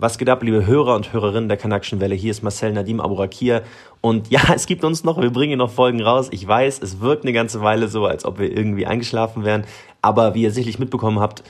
Was geht ab, liebe Hörer und Hörerinnen der Kanakischen Welle? Hier ist Marcel Nadim Aburakia. Und ja, es gibt uns noch, wir bringen noch Folgen raus. Ich weiß, es wirkt eine ganze Weile so, als ob wir irgendwie eingeschlafen wären. Aber wie ihr sicherlich mitbekommen habt,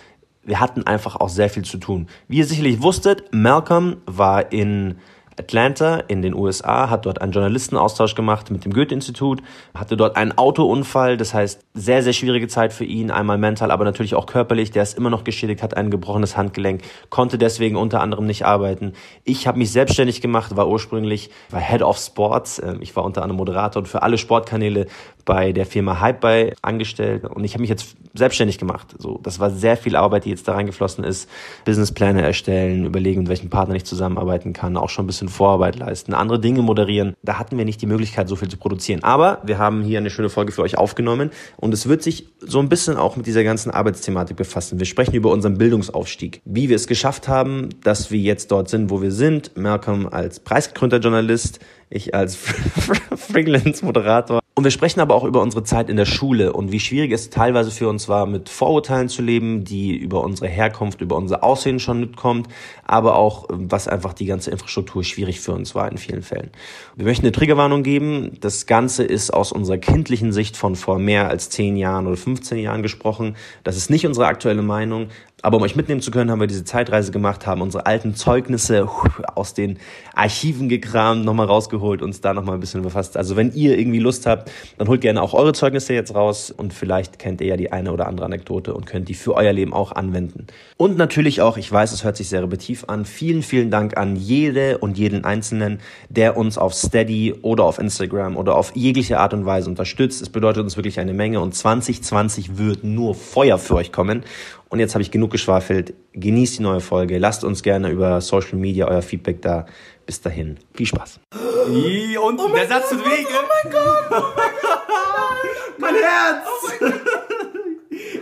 wir hatten einfach auch sehr viel zu tun. Wie ihr sicherlich wusstet, Malcolm war in Atlanta in den USA, hat dort einen Journalistenaustausch gemacht mit dem Goethe-Institut, hatte dort einen Autounfall, das heißt sehr, sehr schwierige Zeit für ihn, einmal mental, aber natürlich auch körperlich. Der ist immer noch geschädigt, hat ein gebrochenes Handgelenk, konnte deswegen unter anderem nicht arbeiten. Ich habe mich selbstständig gemacht, war ursprünglich war Head of Sports. Ähm, ich war unter anderem Moderator und für alle Sportkanäle bei der Firma Hype angestellt und ich habe mich jetzt selbstständig gemacht. So, das war sehr viel Arbeit, die jetzt da reingeflossen ist. Businesspläne erstellen, überlegen, mit welchem Partner ich zusammenarbeiten kann, auch schon ein bisschen Vorarbeit leisten, andere Dinge moderieren. Da hatten wir nicht die Möglichkeit, so viel zu produzieren. Aber wir haben hier eine schöne Folge für euch aufgenommen und es wird sich so ein bisschen auch mit dieser ganzen Arbeitsthematik befassen. Wir sprechen über unseren Bildungsaufstieg, wie wir es geschafft haben, dass wir jetzt dort sind, wo wir sind. Malcolm als preisgekrönter Journalist, ich als Freelance-Moderator. Und wir sprechen aber auch über unsere Zeit in der Schule und wie schwierig es teilweise für uns war, mit Vorurteilen zu leben, die über unsere Herkunft, über unser Aussehen schon mitkommt, aber auch, was einfach die ganze Infrastruktur schwierig für uns war in vielen Fällen. Wir möchten eine Triggerwarnung geben. Das Ganze ist aus unserer kindlichen Sicht von vor mehr als 10 Jahren oder 15 Jahren gesprochen. Das ist nicht unsere aktuelle Meinung, aber um euch mitnehmen zu können, haben wir diese Zeitreise gemacht, haben unsere alten Zeugnisse aus den Archiven gekramt, nochmal rausgeholt, uns da nochmal ein bisschen befasst. Also wenn ihr irgendwie Lust habt, dann holt gerne auch eure Zeugnisse jetzt raus und vielleicht kennt ihr ja die eine oder andere Anekdote und könnt die für euer Leben auch anwenden. Und natürlich auch, ich weiß, es hört sich sehr repetitiv an, vielen, vielen Dank an jede und jeden Einzelnen, der uns auf Steady oder auf Instagram oder auf jegliche Art und Weise unterstützt. Es bedeutet uns wirklich eine Menge und 2020 wird nur Feuer für euch kommen. Und jetzt habe ich genug geschwafelt. Genießt die neue Folge. Lasst uns gerne über Social Media euer Feedback da. Bis dahin. Viel Spaß. Und oh der Satz tut weh. Oh mein Gott! Oh mein Gott! mein Herz! Oh mein Gott!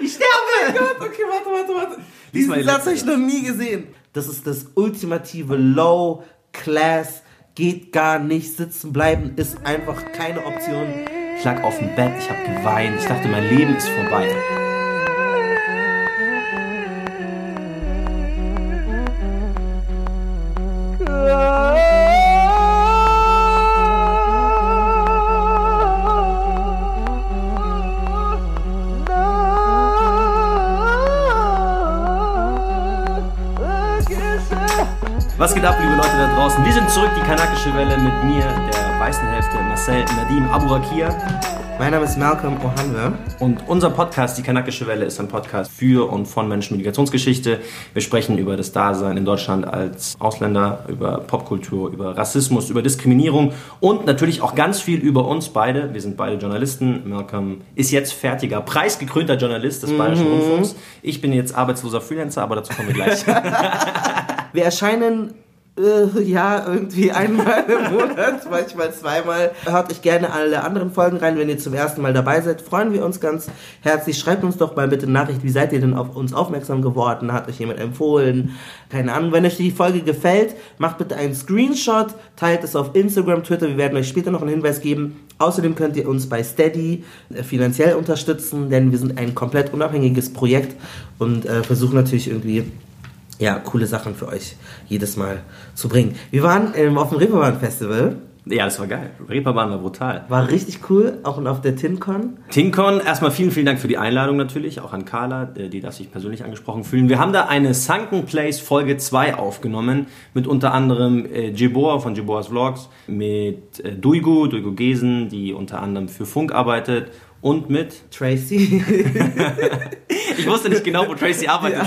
Ich sterbe! Oh mein Gott! Okay, warte, warte, warte. Diesen Satz habe ich noch nie gesehen. Das ist das ultimative Low Class. Geht gar nicht. Sitzen bleiben ist einfach keine Option. Ich lag auf dem Bett, ich habe geweint. Ich dachte, mein Leben ist vorbei. Geht ab, liebe Leute da draußen? Wir sind zurück, die kanakische Welle mit mir, der weißen Hälfte, Marcel Nadim Aburakia. Mein Name ist Malcolm Ohanwe. Und unser Podcast, die kanakische Welle, ist ein Podcast für und von Menschen mit Migrationsgeschichte. Wir sprechen über das Dasein in Deutschland als Ausländer, über Popkultur, über Rassismus, über Diskriminierung und natürlich auch ganz viel über uns beide. Wir sind beide Journalisten. Malcolm ist jetzt fertiger, preisgekrönter Journalist des Bayerischen Mhm. Rundfunks. Ich bin jetzt arbeitsloser Freelancer, aber dazu kommen wir gleich. Wir erscheinen äh, ja irgendwie einmal im Monat, manchmal zweimal. Hört euch gerne alle anderen Folgen rein, wenn ihr zum ersten Mal dabei seid. Freuen wir uns ganz herzlich. Schreibt uns doch mal bitte Nachricht, wie seid ihr denn auf uns aufmerksam geworden? Hat euch jemand empfohlen? Keine Ahnung. Wenn euch die Folge gefällt, macht bitte einen Screenshot, teilt es auf Instagram, Twitter. Wir werden euch später noch einen Hinweis geben. Außerdem könnt ihr uns bei Steady äh, finanziell unterstützen, denn wir sind ein komplett unabhängiges Projekt und äh, versuchen natürlich irgendwie ja, coole Sachen für euch jedes Mal zu bringen. Wir waren ähm, auf dem Reeperbahn Festival. ja, das war geil. Reeperbahn war brutal. War richtig cool, auch auf der TinCon. Tinkon, erstmal vielen, vielen Dank für die Einladung natürlich, auch an Carla, äh, die darf sich persönlich angesprochen fühlen. Wir haben da eine Sunken Place Folge 2 aufgenommen, mit unter anderem äh, Jibor von Jiboas Vlogs, mit äh, Duigu, Duigu Gesen, die unter anderem für Funk arbeitet und mit... Tracy. Ich wusste nicht genau, wo Tracy arbeitet,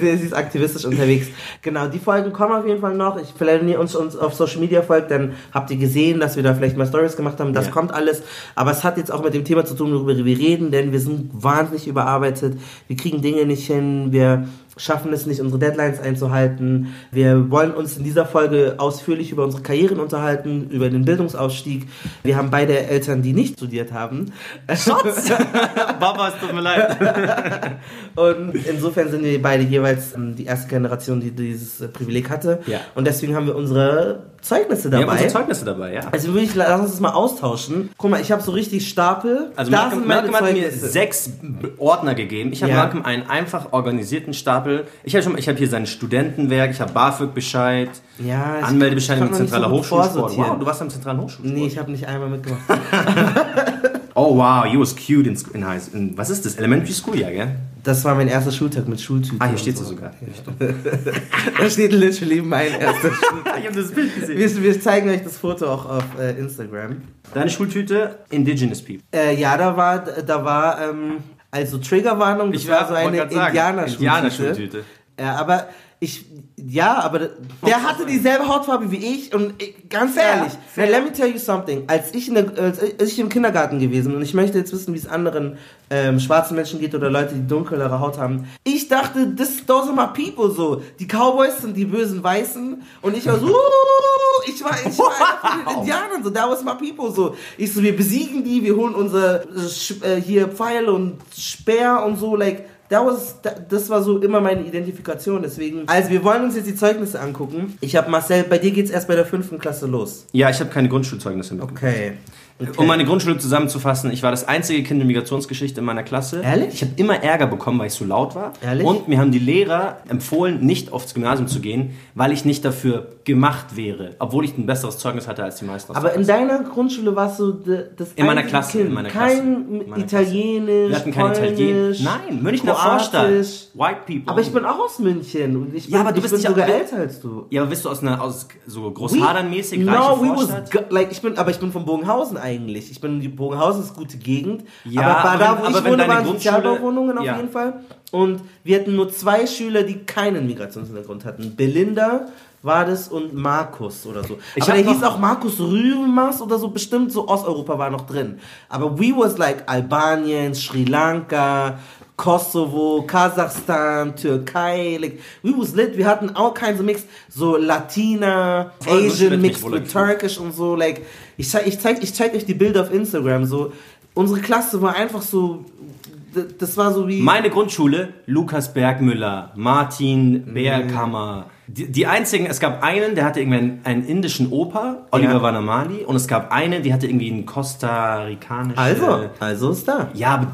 sie ist aktivistisch unterwegs. Genau, die Folgen kommen auf jeden Fall noch. Ich, vielleicht, wenn ihr uns, uns auf Social Media folgt, dann habt ihr gesehen, dass wir da vielleicht mal Stories gemacht haben. Das Ja. kommt alles. Aber es hat jetzt auch mit dem Thema zu tun, worüber wir reden, denn wir sind wahnsinnig überarbeitet. Wir kriegen Dinge nicht hin. Wir schaffen es nicht, unsere Deadlines einzuhalten. Wir wollen uns in dieser Folge ausführlich über unsere Karrieren unterhalten, über den Bildungsausstieg. Wir haben beide Eltern, die nicht studiert haben. Schatz! Baba, es tut mir leid. Und insofern sind wir beide jeweils ähm, die erste Generation, die dieses äh, Privileg hatte. Ja. Und deswegen haben wir unsere Zeugnisse Wir haben dabei. unsere Zeugnisse dabei, ja. also würde ich, lass uns das mal austauschen. Guck mal, ich habe so richtig Stapel. Also da Malcolm, Malcolm hat mir sechs Ordner gegeben. Ich habe Ja. Malcolm einen einfach organisierten Stapel. Ich habe habe hier sein Studentenwerk, ich habe BAföG-Bescheid, Ja, Anmeldebescheid mit nicht zentraler so Hochschulsport. Wow, du warst am zentralen Hochschulsport. Nee, ich habe nicht einmal mitgemacht. Oh wow, you was cute in, in High in, Was ist das? Elementary School, ja, gell? Das war mein erster Schultag mit Schultüten. Ah, hier steht sie so. sogar. Da steht literally mein erster Schultag. ich habe das Bild gesehen. Wir, wir zeigen euch das Foto auch auf äh, Instagram. Deine Schultüte, Indigenous People. Äh, ja, da war, da war, ähm, also Triggerwarnung, das war so wollte eine Indianerschultüte. Indianerschultüte. Ja, aber ich, ja, aber der hatte dieselbe Hautfarbe wie ich und ich, ganz Fair, ehrlich, fair. let me tell you something. Als ich, in der, als ich im Kindergarten gewesen und ich möchte jetzt wissen, wie es anderen ähm, schwarzen Menschen geht oder Leute, die dunklere Haut haben. Ich dachte, this, those are my people so. Die Cowboys sind die bösen Weißen und ich war so, "Uh, ich war, ich war einer von den Indianern so, that was my people so. Ich so, wir besiegen die, wir holen unser äh, äh, hier Pfeil und Speer und so, like, That was, da- das war so immer meine Identifikation, deswegen. Also, wir wollen uns jetzt die Zeugnisse angucken. Ich habe Marcel, bei dir geht's erst bei der fünften Klasse los. Ja, ich habe keine Grundschulzeugnisse mitgebracht. Okay. Okay. Um meine Grundschule zusammenzufassen, ich war das einzige Kind in Migrationsgeschichte in meiner Klasse. Ehrlich? Ich habe immer Ärger bekommen, weil ich so laut war. Ehrlich? Und mir haben die Lehrer empfohlen, nicht aufs Gymnasium zu gehen, weil ich nicht dafür gemacht wäre, obwohl ich ein besseres Zeugnis hatte als die meisten. Aber in deiner Grundschule warst du das In meiner einzige Klasse, Kind. in meiner kein Klasse, in meiner Italienisch, Wir hatten kein Italienisch. Nein, Münchner. Vorstadt. White people. Aber ich bin auch aus München und ich bin, Ja, aber du bist bin nicht sogar älter als du. ja, aber bist du aus einer aus so großhadernmäßig no, reiche we was Vorstadt? like ich bin, aber ich bin von Bogenhausen eigentlich. Ich bin die Bogenhausen ist gute Gegend. Ja, aber, aber da, wo aber ich wohne, waren Sozialbauwohnungen auf Ja. jeden Fall. Und wir hatten nur zwei Schüler, die keinen Migrationshintergrund hatten. Belinda war das und Markus oder so. Ich aber der hieß auch Markus Rümas oder so, bestimmt so Osteuropa war noch drin. Aber we was like Albanien, Sri Lanka, Kosovo, Kasachstan, Türkei, like, we was lit, wir hatten all kinds of mix, so Latina, Voll, Asian with wohl Turkish und so, like, ich zeig, ich zeig, ich zeig euch die Bilder auf Instagram, so, unsere Klasse war einfach so, das war so wie, Meine Grundschule, Lukas Bergmüller, Martin Mhm. Beerkammer. Die, die einzigen, es gab einen, der hatte irgendwie einen, einen indischen Opa, Oliver Ja. Vanamali, und es gab einen, die hatte irgendwie einen kostarikanische... also, also ist da. Ja,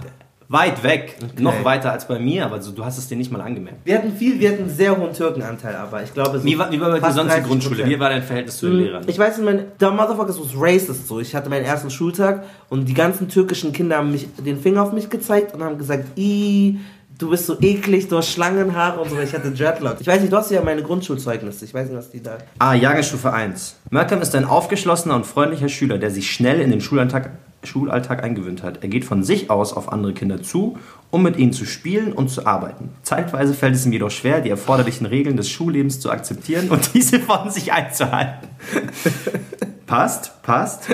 weit weg. Noch weiter als bei mir, aber so, du hast es dir nicht mal angemerkt. Wir hatten viel, wir hatten einen sehr hohen Türkenanteil, aber ich glaube, so Wie war, wie war bei sonst die 30%. Grundschule? Wie war dein Verhältnis zu den Lehrern? Ich weiß nicht, mein, der Motherfuckers was racist so. Ich hatte meinen ersten Schultag und die ganzen türkischen Kinder haben mich den Finger auf mich gezeigt und haben gesagt, i, du bist so eklig, du hast Schlangenhaare und so. Ich hatte Dreadlocks. Ich weiß nicht, du hast ja meine Grundschulzeugnisse. Ich weiß nicht, was die da. Ah, Jahrgangsstufe 1. Malcolm ist ein aufgeschlossener und freundlicher Schüler, der sich schnell in den Schulalltag, Schulalltag eingewöhnt hat. Er geht von sich aus auf andere Kinder zu, um mit ihnen zu spielen und zu arbeiten. Zeitweise fällt es ihm jedoch schwer, die erforderlichen Regeln des Schullebens zu akzeptieren und diese von sich einzuhalten. passt, passt.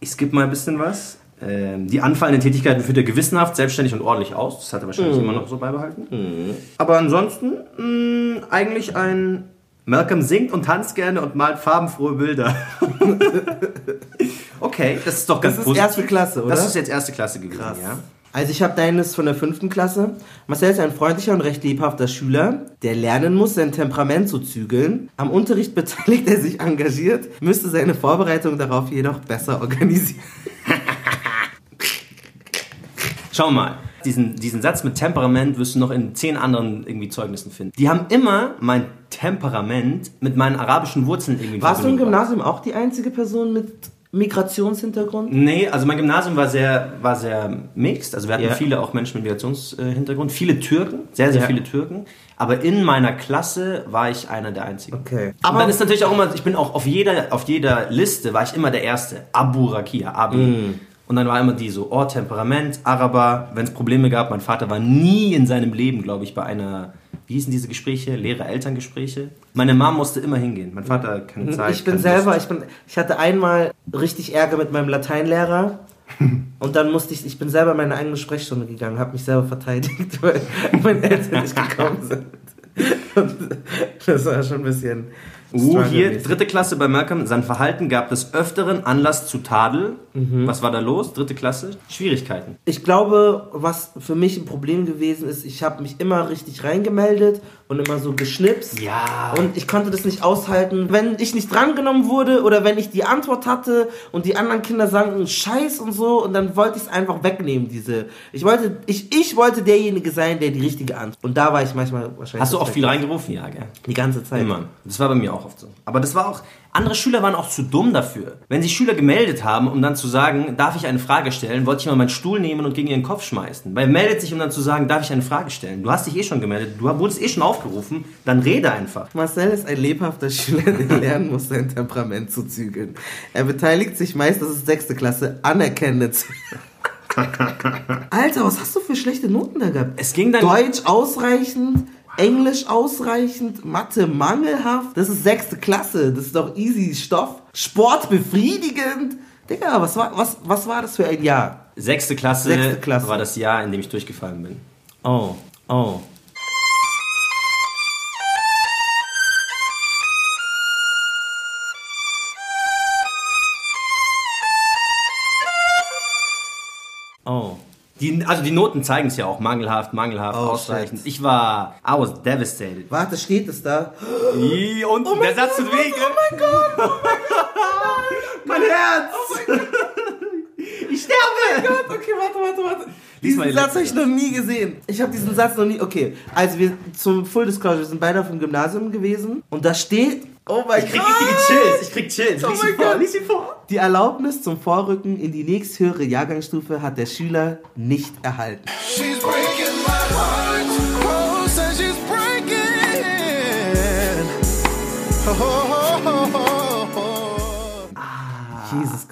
Ich skippe mal ein bisschen was. Ähm, die anfallenden Tätigkeiten führt er gewissenhaft, selbstständig und ordentlich aus. Das hat er wahrscheinlich immer noch so beibehalten. Aber ansonsten mh, eigentlich ein Malcolm singt und tanzt gerne und malt farbenfrohe Bilder. okay, das ist doch ganz Das ist erste Klasse, oder? Das ist jetzt erste Klasse gewesen, Krass. ja. Also ich habe deines von der fünften Klasse. Marcel ist ein freundlicher und recht lebhafter Schüler, der lernen muss, sein Temperament zu zügeln. Am Unterricht beteiligt er sich engagiert, müsste seine Vorbereitung darauf jedoch besser organisieren. Schau mal, diesen, diesen Satz mit Temperament wirst du noch in zehn anderen irgendwie Zeugnissen finden. Die haben immer mein Temperament mit meinen arabischen Wurzeln irgendwie Warst du im. Gymnasium auch die einzige Person mit Migrationshintergrund? Nee, also mein Gymnasium war sehr, war sehr mixed. Also wir hatten Ja. viele auch Menschen mit Migrationshintergrund, viele Türken, sehr, sehr Ja. viele Türken. Aber in meiner Klasse war ich einer der einzigen. Okay. Aber dann ist natürlich auch immer, ich bin auch auf jeder, auf jeder Liste war ich immer der Erste. Abu Rakia, Abi. Mm. Und dann war immer die so, oh, Temperament, Araber, wenn es Probleme gab. Mein Vater war nie in seinem Leben, glaube ich, bei einer, wie hießen diese Gespräche? Lehrer-Elterngespräche. Meine Mom musste immer hingehen. Mein Vater keine Zeit. ich bin selber, Lust. ich bin, ich hatte einmal richtig Ärger mit meinem Lateinlehrer. Und dann musste ich, ich bin selber in meine eigene Sprechstunde gegangen, habe mich selber verteidigt, weil meine Eltern nicht gekommen sind. Und das war schon ein bisschen, Uh, hier, dritte Klasse bei Malcolm. Sein Verhalten gab des Öfteren Anlass zu Tadel. Mhm. Was war da los? Dritte Klasse? Schwierigkeiten. Ich glaube, was für mich ein Problem gewesen ist, ich habe mich immer richtig reingemeldet und immer so geschnipst. Ja. Und ich konnte das nicht aushalten. Wenn ich nicht drangenommen wurde oder wenn ich die Antwort hatte und die anderen Kinder sagen Scheiß und so und dann wollte ich es einfach wegnehmen, diese. Ich wollte, ich, ich wollte derjenige sein, der die richtige Antwort. Und da war ich manchmal wahrscheinlich. Hast du auch viel reingerufen? Ja, gell? Die ganze Zeit. Immer. Das war bei mir auch oft so. Aber das war auch. Andere Schüler waren auch zu dumm dafür. Wenn sich Schüler gemeldet haben, um dann zu sagen, darf ich eine Frage stellen, wollte ich mal meinen Stuhl nehmen und gegen ihren Kopf schmeißen. Weil meldet sich, um dann zu sagen, darf ich eine Frage stellen. Du hast dich eh schon gemeldet, du wurdest eh schon aufgerufen, dann rede einfach. Marcel ist ein lebhafter Schüler, der lernen muss, sein Temperament zu zügeln. Er beteiligt sich meist, das ist sechste Klasse, anerkennend. Alter, was hast du für schlechte Noten da gehabt? Es ging dann. Deutsch ausreichend, Englisch ausreichend, Mathe mangelhaft. Das ist sechste Klasse, das ist doch easy Stoff. Sport befriedigend. Digga, was war, was, was war das für ein Jahr? Sechste Klasse, Sechste Klasse. war das Jahr, in dem ich durchgefallen bin. Oh, oh. Oh. Die, also die Noten zeigen es ja auch. Mangelhaft, mangelhaft, Oh, ausreichend. shit. Ich war, I was devastated. Warte, steht es da? Ih, Und Oh der Satz tut weh, gell? mein Gott! Mein Herz! ich sterbe! Gott, okay, warte, warte, warte. Diesen die Satz letzte. habe ich noch nie gesehen. Ich habe diesen Satz noch nie. Okay, also wir zum Full Disclosure wir sind beide auf dem Gymnasium gewesen und da steht. Oh mein Ich krieg richtige Chills, ich krieg Chills. Oh lies mein sie vor, Gott. lies sie vor. Die Erlaubnis zum Vorrücken in die nächsthöhere Jahrgangsstufe hat der Schüler nicht erhalten. She's breaking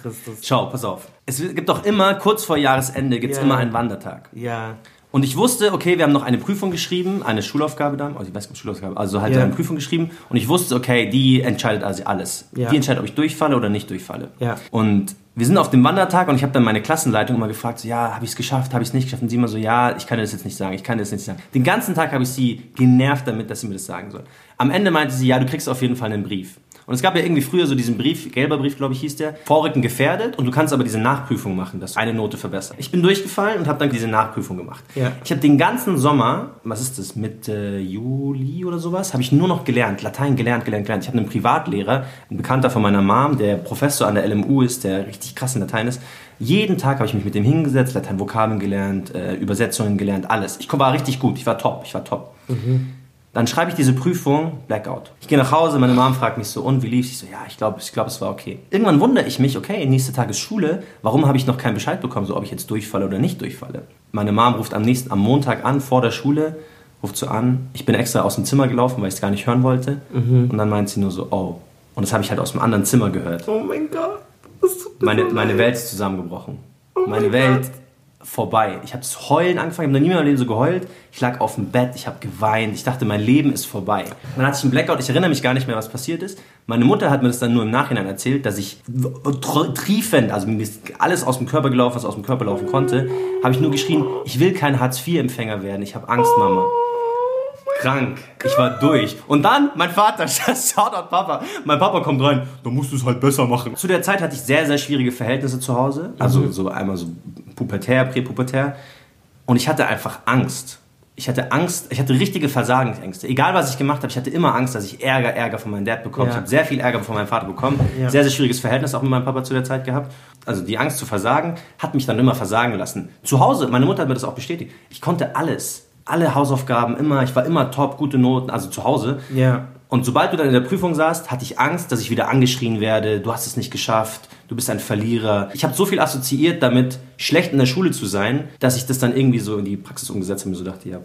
Christus. Schau, pass auf. Es gibt doch immer, kurz vor Jahresende, gibt es Ja. immer einen Wandertag. Ja. Und ich wusste, okay, wir haben noch eine Prüfung geschrieben, eine Schulaufgabe dann, also ich weiß nicht, Schulaufgabe, also halt Ja. eine Prüfung geschrieben. Und ich wusste, okay, die entscheidet also alles. Ja. Die entscheidet, ob ich durchfalle oder nicht durchfalle. Ja. Und wir sind auf dem Wandertag und ich habe dann meine Klassenleitung immer gefragt, so, ja, habe ich es geschafft, habe ich es nicht geschafft? Und sie immer so, ja, ich kann dir das jetzt nicht sagen, ich kann dir das nicht sagen. Den ganzen Tag habe ich sie genervt damit, dass sie mir das sagen soll. Am Ende meinte sie, ja, du kriegst auf jeden Fall einen Brief. Und es gab ja irgendwie früher so diesen Brief, gelber Brief, glaube ich, hieß der, Vorrücken gefährdet und du kannst aber diese Nachprüfung machen, dass du eine Note verbessert. Ich bin durchgefallen und habe dann diese Nachprüfung gemacht. Ja. Ich habe den ganzen Sommer, was ist das, Mitte Juli oder sowas, habe ich nur noch gelernt, Latein gelernt, gelernt, gelernt. Ich habe einen Privatlehrer, ein Bekannter von meiner Mom, der Professor an der LMU ist, der richtig krass in Latein ist. Jeden Tag habe ich mich mit dem hingesetzt, Latein-Vokabeln gelernt, äh, Übersetzungen gelernt, alles. Ich war richtig gut, ich war top, ich war top. Dann schreibe ich diese Prüfung, Blackout. Ich gehe nach Hause, meine Mom fragt mich so, und wie lief's? Ich so, ja, ich glaube, ich glaub, es war okay. Irgendwann wundere ich mich, okay, nächster Tag ist Schule, warum habe ich noch keinen Bescheid bekommen, so ob ich jetzt durchfalle oder nicht durchfalle? Meine Mom ruft am nächsten, am Montag an, vor der Schule, ruft so an. Ich bin extra aus dem Zimmer gelaufen, weil ich es gar nicht hören wollte. Und dann meint sie nur so, oh. Und das habe ich halt aus dem anderen Zimmer gehört. Oh mein Gott. Meine, meine. Welt ist zusammengebrochen. Oh meine mein Welt Gott. Vorbei. Ich habe das Heulen angefangen, ich habe noch nie in meinem Leben so geheult. Ich lag auf dem Bett, ich habe geweint, ich dachte, mein Leben ist vorbei. Dann hatte ich einen Blackout, ich erinnere mich gar nicht mehr, was passiert ist. Meine Mutter hat mir das dann nur im Nachhinein erzählt, dass ich tr- triefend, also mir ist alles aus dem Körper gelaufen, was aus dem Körper laufen konnte, habe ich nur geschrien, ich will kein Hartz-IV-Empfänger werden, ich habe Angst, Mama. Krank. Ich war durch. Und dann, mein Vater, Shoutout Papa. Mein Papa kommt rein, da musst du es halt besser machen. Zu der Zeit hatte ich sehr, sehr schwierige Verhältnisse zu Hause. Also so einmal so pubertär, präpubertär. Und ich hatte einfach Angst. Ich hatte Angst, ich hatte richtige Versagensängste. Egal was ich gemacht habe, ich hatte immer Angst, dass ich Ärger, Ärger von meinem Dad bekomme. Ja. Ich habe sehr viel Ärger von meinem Vater bekommen. Ja. Sehr, sehr schwieriges Verhältnis auch mit meinem Papa zu der Zeit gehabt. Also die Angst zu versagen hat mich dann immer versagen lassen. Zu Hause, meine Mutter hat mir das auch bestätigt. Ich konnte alles. Alle Hausaufgaben immer, ich war immer top, gute Noten, also zu Hause. Ja. Und sobald du dann in der Prüfung saßt, hatte ich Angst, dass ich wieder angeschrien werde, du hast es nicht geschafft, du bist ein Verlierer. Ich habe so viel assoziiert damit, schlecht in der Schule zu sein, dass ich das dann irgendwie so in die Praxis umgesetzt habe und mir so dachte, ja,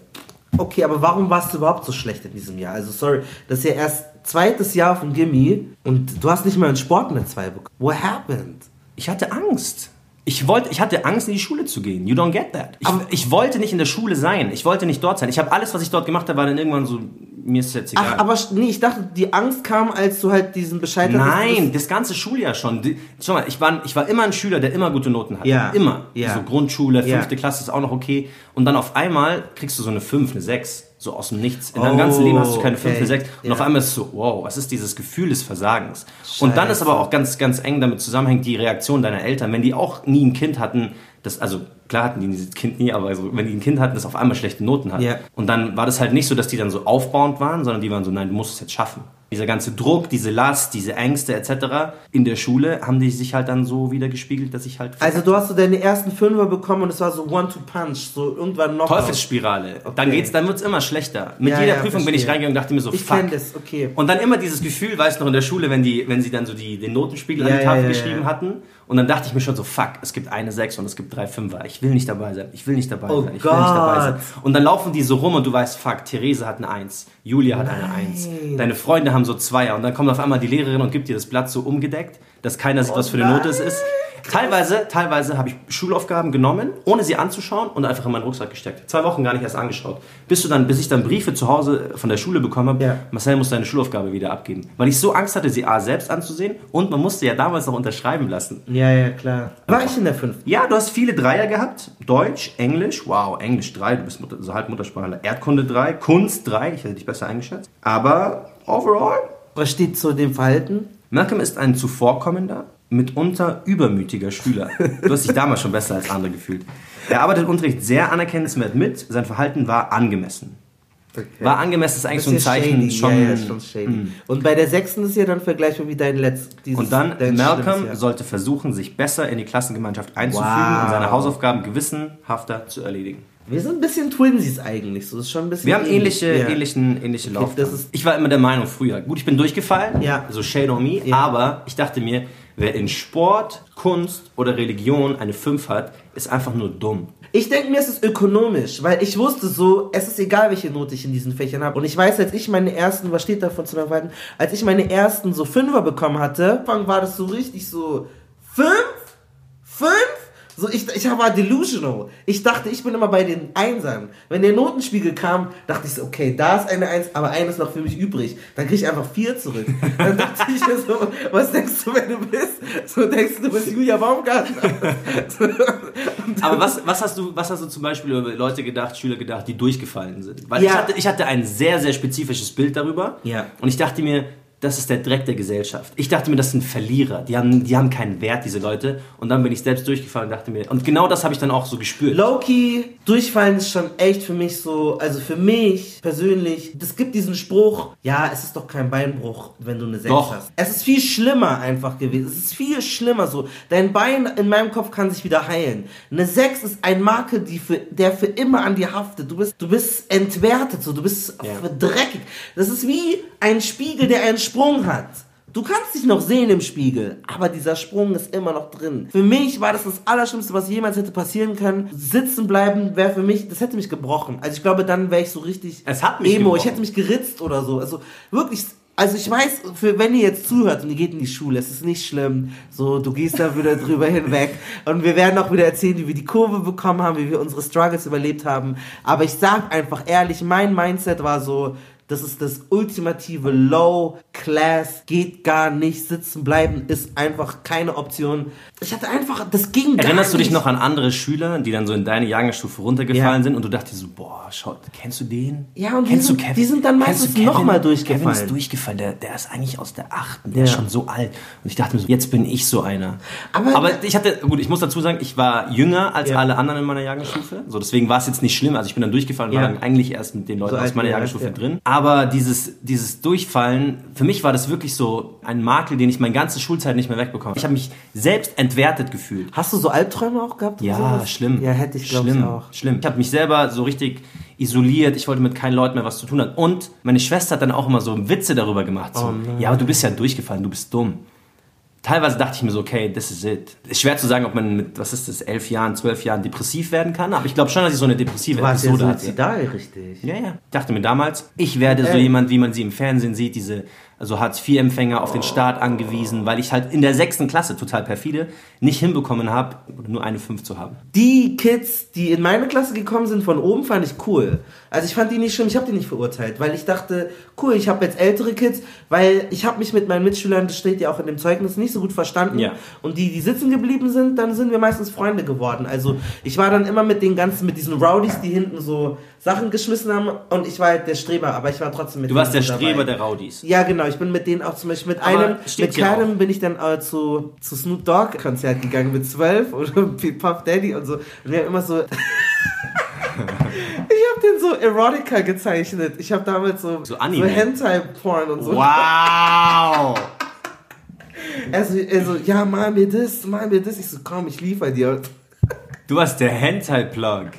Okay, aber warum warst du überhaupt so schlecht in diesem Jahr? Also sorry, das ist ja erst zweites Jahr von Gimme und du hast nicht mal in Sport eine 2 bekommen. What happened? ich hatte Angst. Ich, wollte, ich hatte Angst, in die Schule zu gehen. You don't get that. Ich, ich wollte nicht in der Schule sein. Ich wollte nicht dort sein. Ich habe alles, was ich dort gemacht habe, war dann irgendwann so mir ist es jetzt egal. Ach, aber nee, ich dachte, die Angst kam, als du halt diesen Bescheid hattest. Nein, das ganze Schuljahr schon. Die- Schau mal, ich war, ich war immer ein Schüler, der immer gute Noten hatte. Ja. Immer. Ja. So Grundschule, Ja. fünfte Klasse ist auch noch okay. Und dann auf einmal kriegst du so eine 5, eine 6. So aus dem Nichts. In Oh, deinem ganzen Leben hast du keine 5, okay. eine 6. Und Ja. auf einmal ist es so, wow, was ist dieses Gefühl des Versagens? Und dann ist aber auch ganz, ganz eng damit zusammenhängt die Reaktion deiner Eltern. Wenn die auch nie ein Kind hatten, das, also klar hatten die dieses Kind nie, aber so, wenn die ein Kind hatten, das auf einmal schlechte Noten hat. Ja. Und dann war das halt nicht so, dass die dann so aufbauend waren, sondern die waren so, nein, du musst es jetzt schaffen. Dieser ganze Druck, diese Last, diese Ängste etc. in der Schule haben die sich halt dann so wieder gespiegelt, dass ich halt Also du hast so deine ersten Fünfer bekommen und es war so One-to-Punch, so irgendwann noch. Teufelsspirale. Dann geht's, dann wird's immer schlechter. Mit Ja, jeder ja, Prüfung bin ich verstehe. reingegangen und dachte mir so, Ich fuck. kenn das, okay. Und dann immer dieses Gefühl, weißt du noch in der Schule, wenn die, wenn sie dann so die, den Notenspiegel Ja, an die Tafel geschrieben hatten. Und dann dachte ich mir schon so, fuck, es gibt eine 6 und es gibt drei Fünfer. Ich will nicht dabei sein. Ich will nicht dabei Oh sein. Ich will nicht dabei sein. Gott. Und dann laufen die so rum und du weißt, fuck, Therese hat eine 1, Julia hat eine 1. Deine Freunde haben so Zweier. Und dann kommt auf einmal die Lehrerin und gibt dir das Blatt so umgedeckt, dass keiner sieht, was für eine Note es ist. Teilweise, teilweise habe ich Schulaufgaben genommen, ohne sie anzuschauen und einfach in meinen Rucksack gesteckt. Zwei Wochen gar nicht erst angeschaut. Bis du dann, bis ich dann Briefe zu Hause von der Schule bekommen habe, Ja. Marcel muss seine Schulaufgabe wieder abgeben. Weil ich so Angst hatte, sie A selbst anzusehen und man musste ja damals noch unterschreiben lassen. Ja, ja, klar. War ich in der fünften? Ja, du hast viele Dreier gehabt. Deutsch, Englisch, wow, Englisch 3, du bist Mutter, also halb Muttersprachler. Erdkunde 3, Kunst 3, ich hätte dich besser eingeschätzt. Aber overall, Was steht zu dem Verhalten? Malcolm ist ein zuvorkommender, mitunter übermütiger Schüler. Du hast dich damals schon besser als andere gefühlt. Er arbeitet im Unterricht sehr anerkennenswert mit, sein Verhalten war angemessen. Okay. War angemessen ist eigentlich so ein Zeichen shady. schon. Ja, ja, schon shady. Und bei der sechsten ist ja dann vergleichbar wie dein letztes. Und dann, Malcolm sollte versuchen, sich besser in die Klassengemeinschaft einzufügen Wow. und seine Hausaufgaben gewissenhafter zu erledigen. Wir sind ein bisschen Twinsies eigentlich. So das ist schon ein bisschen. Wir haben ähnlich. ähnliche, Ja. ähnlichen, ähnliche Okay, ist- Ich war immer der Meinung früher, gut, ich bin durchgefallen, Ja. so shade on me, aber ich dachte mir, wer in Sport, Kunst oder Religion eine 5 hat, ist einfach nur dumm. Ich denke mir, es ist ökonomisch, weil ich wusste so, es ist egal, welche Note ich in diesen Fächern habe. Und ich weiß, als ich meine ersten, was steht davon zu Verhalten, als ich meine ersten so Fünfer bekommen hatte, war das so richtig so, fünf? Fünf? So, ich, ich war delusional. Ich dachte, ich bin immer bei den Einsern. Wenn der Notenspiegel kam, dachte ich so, okay, da ist eine Eins, aber eine ist noch für mich übrig. Dann kriege ich einfach vier zurück. Dann dachte ich mir so, was denkst du, wenn du bist? So denkst du, du bist Julia Baumgartner. So, Aber was, was, hast du, was hast du zum Beispiel über Leute gedacht, Schüler gedacht, die durchgefallen sind? Weil Ja. ich, hatte, ich hatte ein sehr, sehr spezifisches Bild darüber. Ja. Und ich dachte mir, das ist der Dreck der Gesellschaft. Ich dachte mir, das sind Verlierer. Die haben, die haben keinen Wert, diese Leute. Und dann bin ich selbst durchgefallen und dachte mir, und genau das habe ich dann auch so gespürt. Low-key, durchfallen ist schon echt für mich so, also für mich persönlich, es gibt diesen Spruch, ja, es ist doch kein Beinbruch, wenn du eine 6 Doch. hast. Es ist viel schlimmer einfach gewesen. Es ist viel schlimmer so. Dein Bein in meinem Kopf kann sich wieder heilen. Eine 6 ist ein Makel, die für, der für immer an dir haftet. Du bist, du bist entwertet, so, du bist Ja. dreckig. Das ist wie ein Spiegel, der einen Sprung hat. Du kannst dich noch sehen im Spiegel, aber dieser Sprung ist immer noch drin. Für mich war das das Allerschlimmste, was jemals hätte passieren können. Sitzen bleiben wäre für mich, das hätte mich gebrochen. Also ich glaube, dann wäre ich so richtig Es hat mich emo. gebrochen. Ich hätte mich geritzt oder so. Also wirklich. Also ich weiß, für wenn ihr jetzt zuhört und ihr geht in die Schule, es ist nicht schlimm. So, du gehst da wieder drüber hinweg. Und wir werden auch wieder erzählen, wie wir die Kurve bekommen haben, wie wir unsere Struggles überlebt haben. Aber ich sag einfach ehrlich, mein Mindset war so, das ist das ultimative Low Class, geht gar nicht, sitzen bleiben ist einfach keine Option. Ich hatte einfach, das ging Erinnerst du dich noch an andere Schüler, die dann so in deine Jahrgangsstufe runtergefallen Ja. sind und du dachtest so, boah, schau, kennst du den? Ja, und die kennst sind- du Kevin? die sind dann meistens Kevin? noch mal Kevin durchgefallen. ist durchgefallen, der, der ist eigentlich aus der achten, der Ja. ist schon so alt. Und ich dachte mir so, jetzt bin ich so einer. Aber- Aber ich hatte, gut, ich muss dazu sagen, ich war jünger als Ja. alle anderen in meiner Jahrgangsstufe. So, deswegen war es jetzt nicht schlimm. Also ich bin dann durchgefallen und war dann eigentlich erst mit den Leuten So aus meiner Jahrgangsstufe drin. Aber dieses, dieses Durchfallen, für mich war das wirklich so ein Makel, den ich meine ganze Schulzeit nicht mehr wegbekomme. Ich habe mich selbst entwertet gefühlt. Hast du so Albträume auch gehabt? Ja, sowas? schlimm. Ja, hätte ich, glaube ich, schlimm, auch. Schlimm. Ich habe mich selber so richtig isoliert. Ich wollte mit keinen Leuten mehr was zu tun haben. Und meine Schwester hat dann auch immer so Witze darüber gemacht. So, ja, aber du bist ja durchgefallen, du bist dumm. Teilweise dachte ich mir so, okay, this is it. Ist schwer zu sagen, ob man mit, was ist das, elf Jahren, zwölf Jahren depressiv werden kann. Aber ich glaube schon, dass ich so eine depressive Du warst ja Episode hatte. suizidal, richtig. Ja, ja. Ich dachte mir damals, ich werde so Ey. jemand, wie man sie im Fernsehen sieht, diese also Hartz-IV-Empfänger auf den Staat angewiesen, weil ich halt in der sechsten Klasse, total perfide, nicht hinbekommen habe, nur eine 5 zu haben. Die Kids, die in meine Klasse gekommen sind von oben, fand ich cool. Also ich fand die nicht schlimm, ich habe die nicht verurteilt, weil ich dachte, cool, ich habe jetzt ältere Kids, weil ich habe mich mit meinen Mitschülern, das steht ja auch in dem Zeugnis, nicht so gut verstanden. Ja. Und die, die sitzen geblieben sind, dann sind wir meistens Freunde geworden. Also ich war dann immer mit den ganzen, mit diesen Rowdies, die hinten so Sachen geschmissen haben und ich war halt der Streber, aber ich war trotzdem mit Du warst der so Streber dabei. der Raudies. Ja, genau. Ich bin mit denen auch zum Beispiel mit Aber einem, mit keinem bin ich dann äh, zu, zu Snoop Dogg Konzert gegangen mit zwölf oder Puff Daddy und so. Und wir haben immer so. ich habe den so Erotica gezeichnet. Ich habe damals so, So Anime. Hentai-Porn und so. Wow! Er so, er so, ja, mal mir das, mal mir das. Ich so, komm, ich liefer dir. Du warst der Hentai-Plug.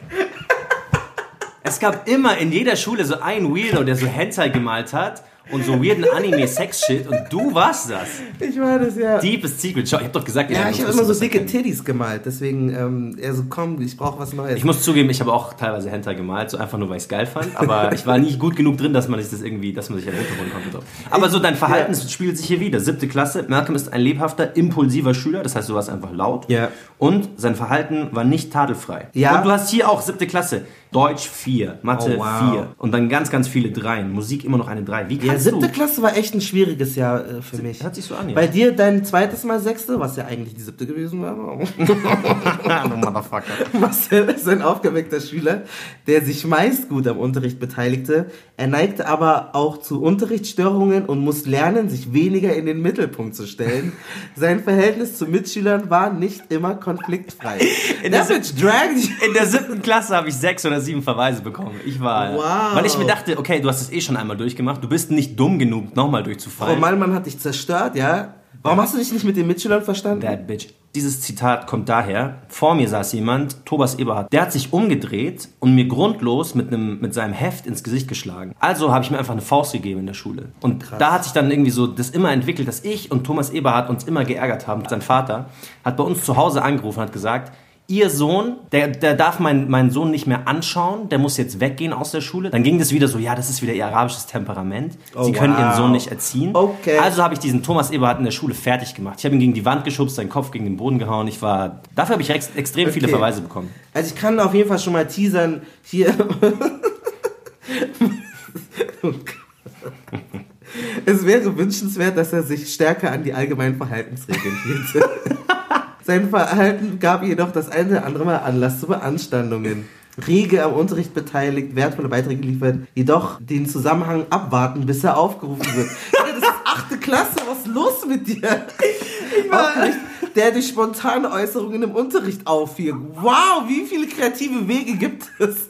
Es gab immer in jeder Schule so einen Weirdo, der so Hentai gemalt hat und so weirden Anime-Sex-Shit und du warst das. Ich war das ja. Deepest Secret. Schau, ich hab doch gesagt, ja, ich habe immer so dicke erkennen. Titties gemalt. Deswegen, ähm, er so, komm, ich brauche was Neues. Ich muss zugeben, ich habe auch teilweise Hentai gemalt, so einfach nur, weil ich es geil fand. Aber ich war nicht gut genug drin, dass man sich das irgendwie, dass man sich herunterholen konnte. drauf. Aber so dein Verhalten Ja. spiegelt sich hier wieder. Siebte Klasse. Malcolm ist ein lebhafter, impulsiver Schüler. Das heißt, du warst einfach laut. Ja. Und sein Verhalten war nicht tadelfrei. Ja. Und du hast hier auch siebte Klasse. Deutsch 4, Mathe Oh, wow. 4 und dann ganz, ganz viele Dreien. Musik immer noch eine 3. Wie ja, kannst siebte du? Klasse war echt ein schwieriges Jahr äh, für mich. Hört sich so an, ja. Bei dir dein zweites Mal sechste, was ja eigentlich die siebte gewesen war. Motherfucker. Marcel ist ein aufgeweckter Schüler, der sich meist gut am Unterricht beteiligte. Er neigte aber auch zu Unterrichtsstörungen und muss lernen, sich weniger in den Mittelpunkt zu stellen. Sein Verhältnis zu Mitschülern war nicht immer konfliktfrei. In der dragged In der siebten Klasse habe ich sechs oder sieben Verweise bekommen. Ich war, Wow. weil ich mir dachte, okay, du hast es eh schon einmal durchgemacht, du bist nicht dumm genug, nochmal Frau durchzufallen. Malmann hat dich zerstört, ja? Warum hast du dich nicht mit den Mitschülern verstanden? Bad bitch. Dieses Zitat kommt daher, vor mir saß jemand, Thomas Eberhard, der hat sich umgedreht und mir grundlos mit, einem, mit seinem Heft ins Gesicht geschlagen. Also habe ich mir einfach eine Faust gegeben in der Schule. Und da hat sich dann irgendwie so das immer entwickelt, dass ich und Thomas Eberhard uns immer geärgert haben. Sein Vater hat bei uns zu Hause angerufen und hat gesagt, Ihr Sohn, der, der darf meinen meinen Sohn nicht mehr anschauen, der muss jetzt weggehen aus der Schule. Dann ging das wieder so, ja, das ist wieder ihr arabisches Temperament. Sie können wow. ihren Sohn nicht erziehen. Okay. Also habe ich diesen Thomas Eberhard in der Schule fertig gemacht. Ich habe ihn gegen die Wand geschubst, seinen Kopf gegen den Boden gehauen. Ich war, dafür habe ich ex extrem viele Okay. Verweise bekommen. Also ich kann auf jeden Fall schon mal teasern, hier... es wäre wünschenswert, dass er sich stärker an die allgemeinen Verhaltensregeln hielt. Sein Verhalten gab jedoch das eine oder andere Mal Anlass zu Beanstandungen. Rege am Unterricht beteiligt, wertvolle Beiträge geliefert, jedoch den Zusammenhang abwarten, bis er aufgerufen wird. Das ist achte Klasse, was ist los mit dir? Aufgeregt, der durch spontane Äußerungen im Unterricht auffiel. Wow, wie viele kreative Wege gibt es?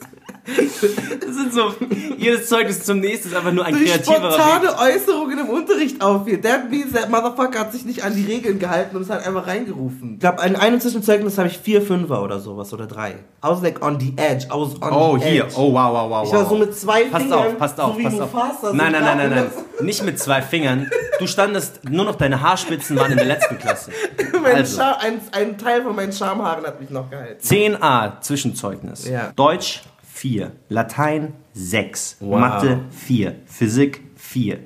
Das sind so, jedes Zeugnis zum nächsten ist einfach nur ein Durch kreativerer Weg. spontane Äußerungen im Unterricht auffiel. That means that motherfucker hat sich nicht an die Regeln gehalten und es hat einfach reingerufen. Ich glaube, in einem Zwischenzeugnis habe ich vier Fünfer oder sowas oder drei. I was like on the edge. I was on Oh, the hier. edge. Oh, wow, wow, wow. Ich war so mit zwei Passt Fingern. auf, passt auf, so wie passt auf. Mufasa, so nein, nein, nein, nein, nein. Nicht mit zwei Fingern. Du standest, nur noch deine Haarspitzen waren in der letzten Klasse. Mein Also. Ein, ein Teil von meinen Schamhaaren hat mich noch gehalten. 10a Zwischenzeugnis. Ja. Deutsch 4, Latein 6, Mathe 4, Physik 4,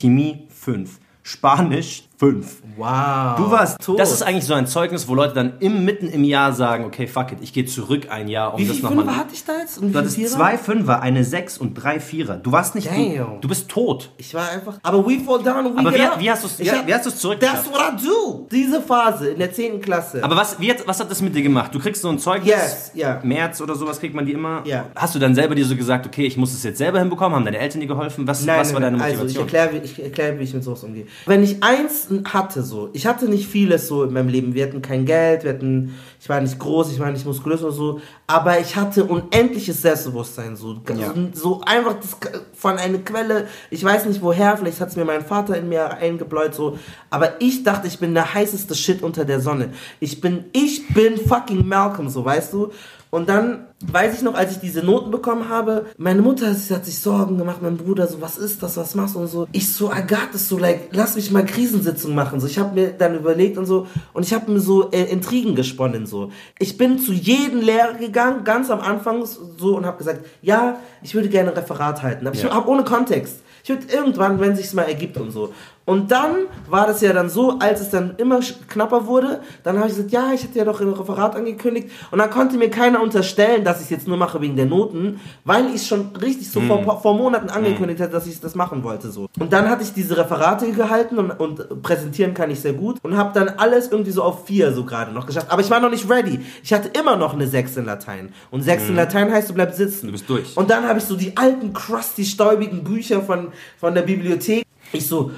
Chemie 5, Spanisch 5. Wow. Du warst, tot. das ist eigentlich so ein Zeugnis, wo Leute dann im, mitten im Jahr sagen, okay, fuck it, ich gehe zurück ein Jahr, um Wie das viele nochmal... Fünfer hatte ich da jetzt? Und wie Du hattest viele zwei? Fünfer, eine Sechs und drei Vierer. Du warst nicht, du, du bist tot. Ich war einfach. Aber we fall down and we Aber get wie- up. wie hast Ich wie- hab- wie zurückgeschafft? That's what I do. Diese Phase in der 10. Klasse. Aber was, wie hat, was hat das mit dir gemacht? Du kriegst so ein Zeugnis, Yes, ja. März oder sowas kriegt man die immer. Ja. Hast du dann selber dir so gesagt, okay, ich muss es jetzt selber hinbekommen? Haben deine Eltern dir geholfen? Was, was war deine Also ich Motivation? erkläre, wie, ich erkläre, wie ich mit sowas umgehe. Wenn ich eins hatte so, ich hatte nicht vieles so in meinem Leben. Wir hatten kein Geld, wir hatten, ich war nicht groß, ich war nicht muskulös oder so, aber ich hatte unendliches Selbstbewusstsein so, Ja. so einfach das, von einer Quelle. Ich weiß nicht woher, vielleicht hat es mir mein Vater in mir eingebläut so, aber ich dachte, ich bin der heißeste Shit unter der Sonne. Ich bin, ich bin fucking Malcolm, so weißt du. Und dann weiß ich noch, als ich diese Noten bekommen habe, meine Mutter hat sich Sorgen gemacht, mein Bruder so, was ist das, was machst du und so. Ich so, I got this, so like, lass mich mal Krisensitzung machen. So, ich habe mir dann überlegt und so und ich habe mir so äh, Intrigen gesponnen so. Ich bin zu jedem Lehrer gegangen, ganz am Anfang so und habe gesagt, ja, ich würde gerne ein Referat halten. Aber ich Ja. habe ohne Kontext. Ich würde irgendwann, wenn sich's mal ergibt und so. Und dann war das ja dann so, als es dann immer knapper wurde, dann habe ich gesagt, ja, ich hätte ja doch ein Referat angekündigt. Und dann konnte mir keiner unterstellen, dass ich es jetzt nur mache wegen der Noten, weil ich schon richtig so vor, vor Monaten angekündigt hätte, dass ich das machen wollte. so. Und dann hatte ich diese Referate gehalten und, und präsentieren kann ich sehr gut und habe dann alles irgendwie so auf vier so gerade noch geschafft. Aber ich war noch nicht ready. Ich hatte immer noch eine sechs in Latein. Und sechs in Latein heißt, du bleibst sitzen. Du bist durch. Und dann habe ich so die alten, crusty, stäubigen Bücher von, von der Bibliothek. Ich so,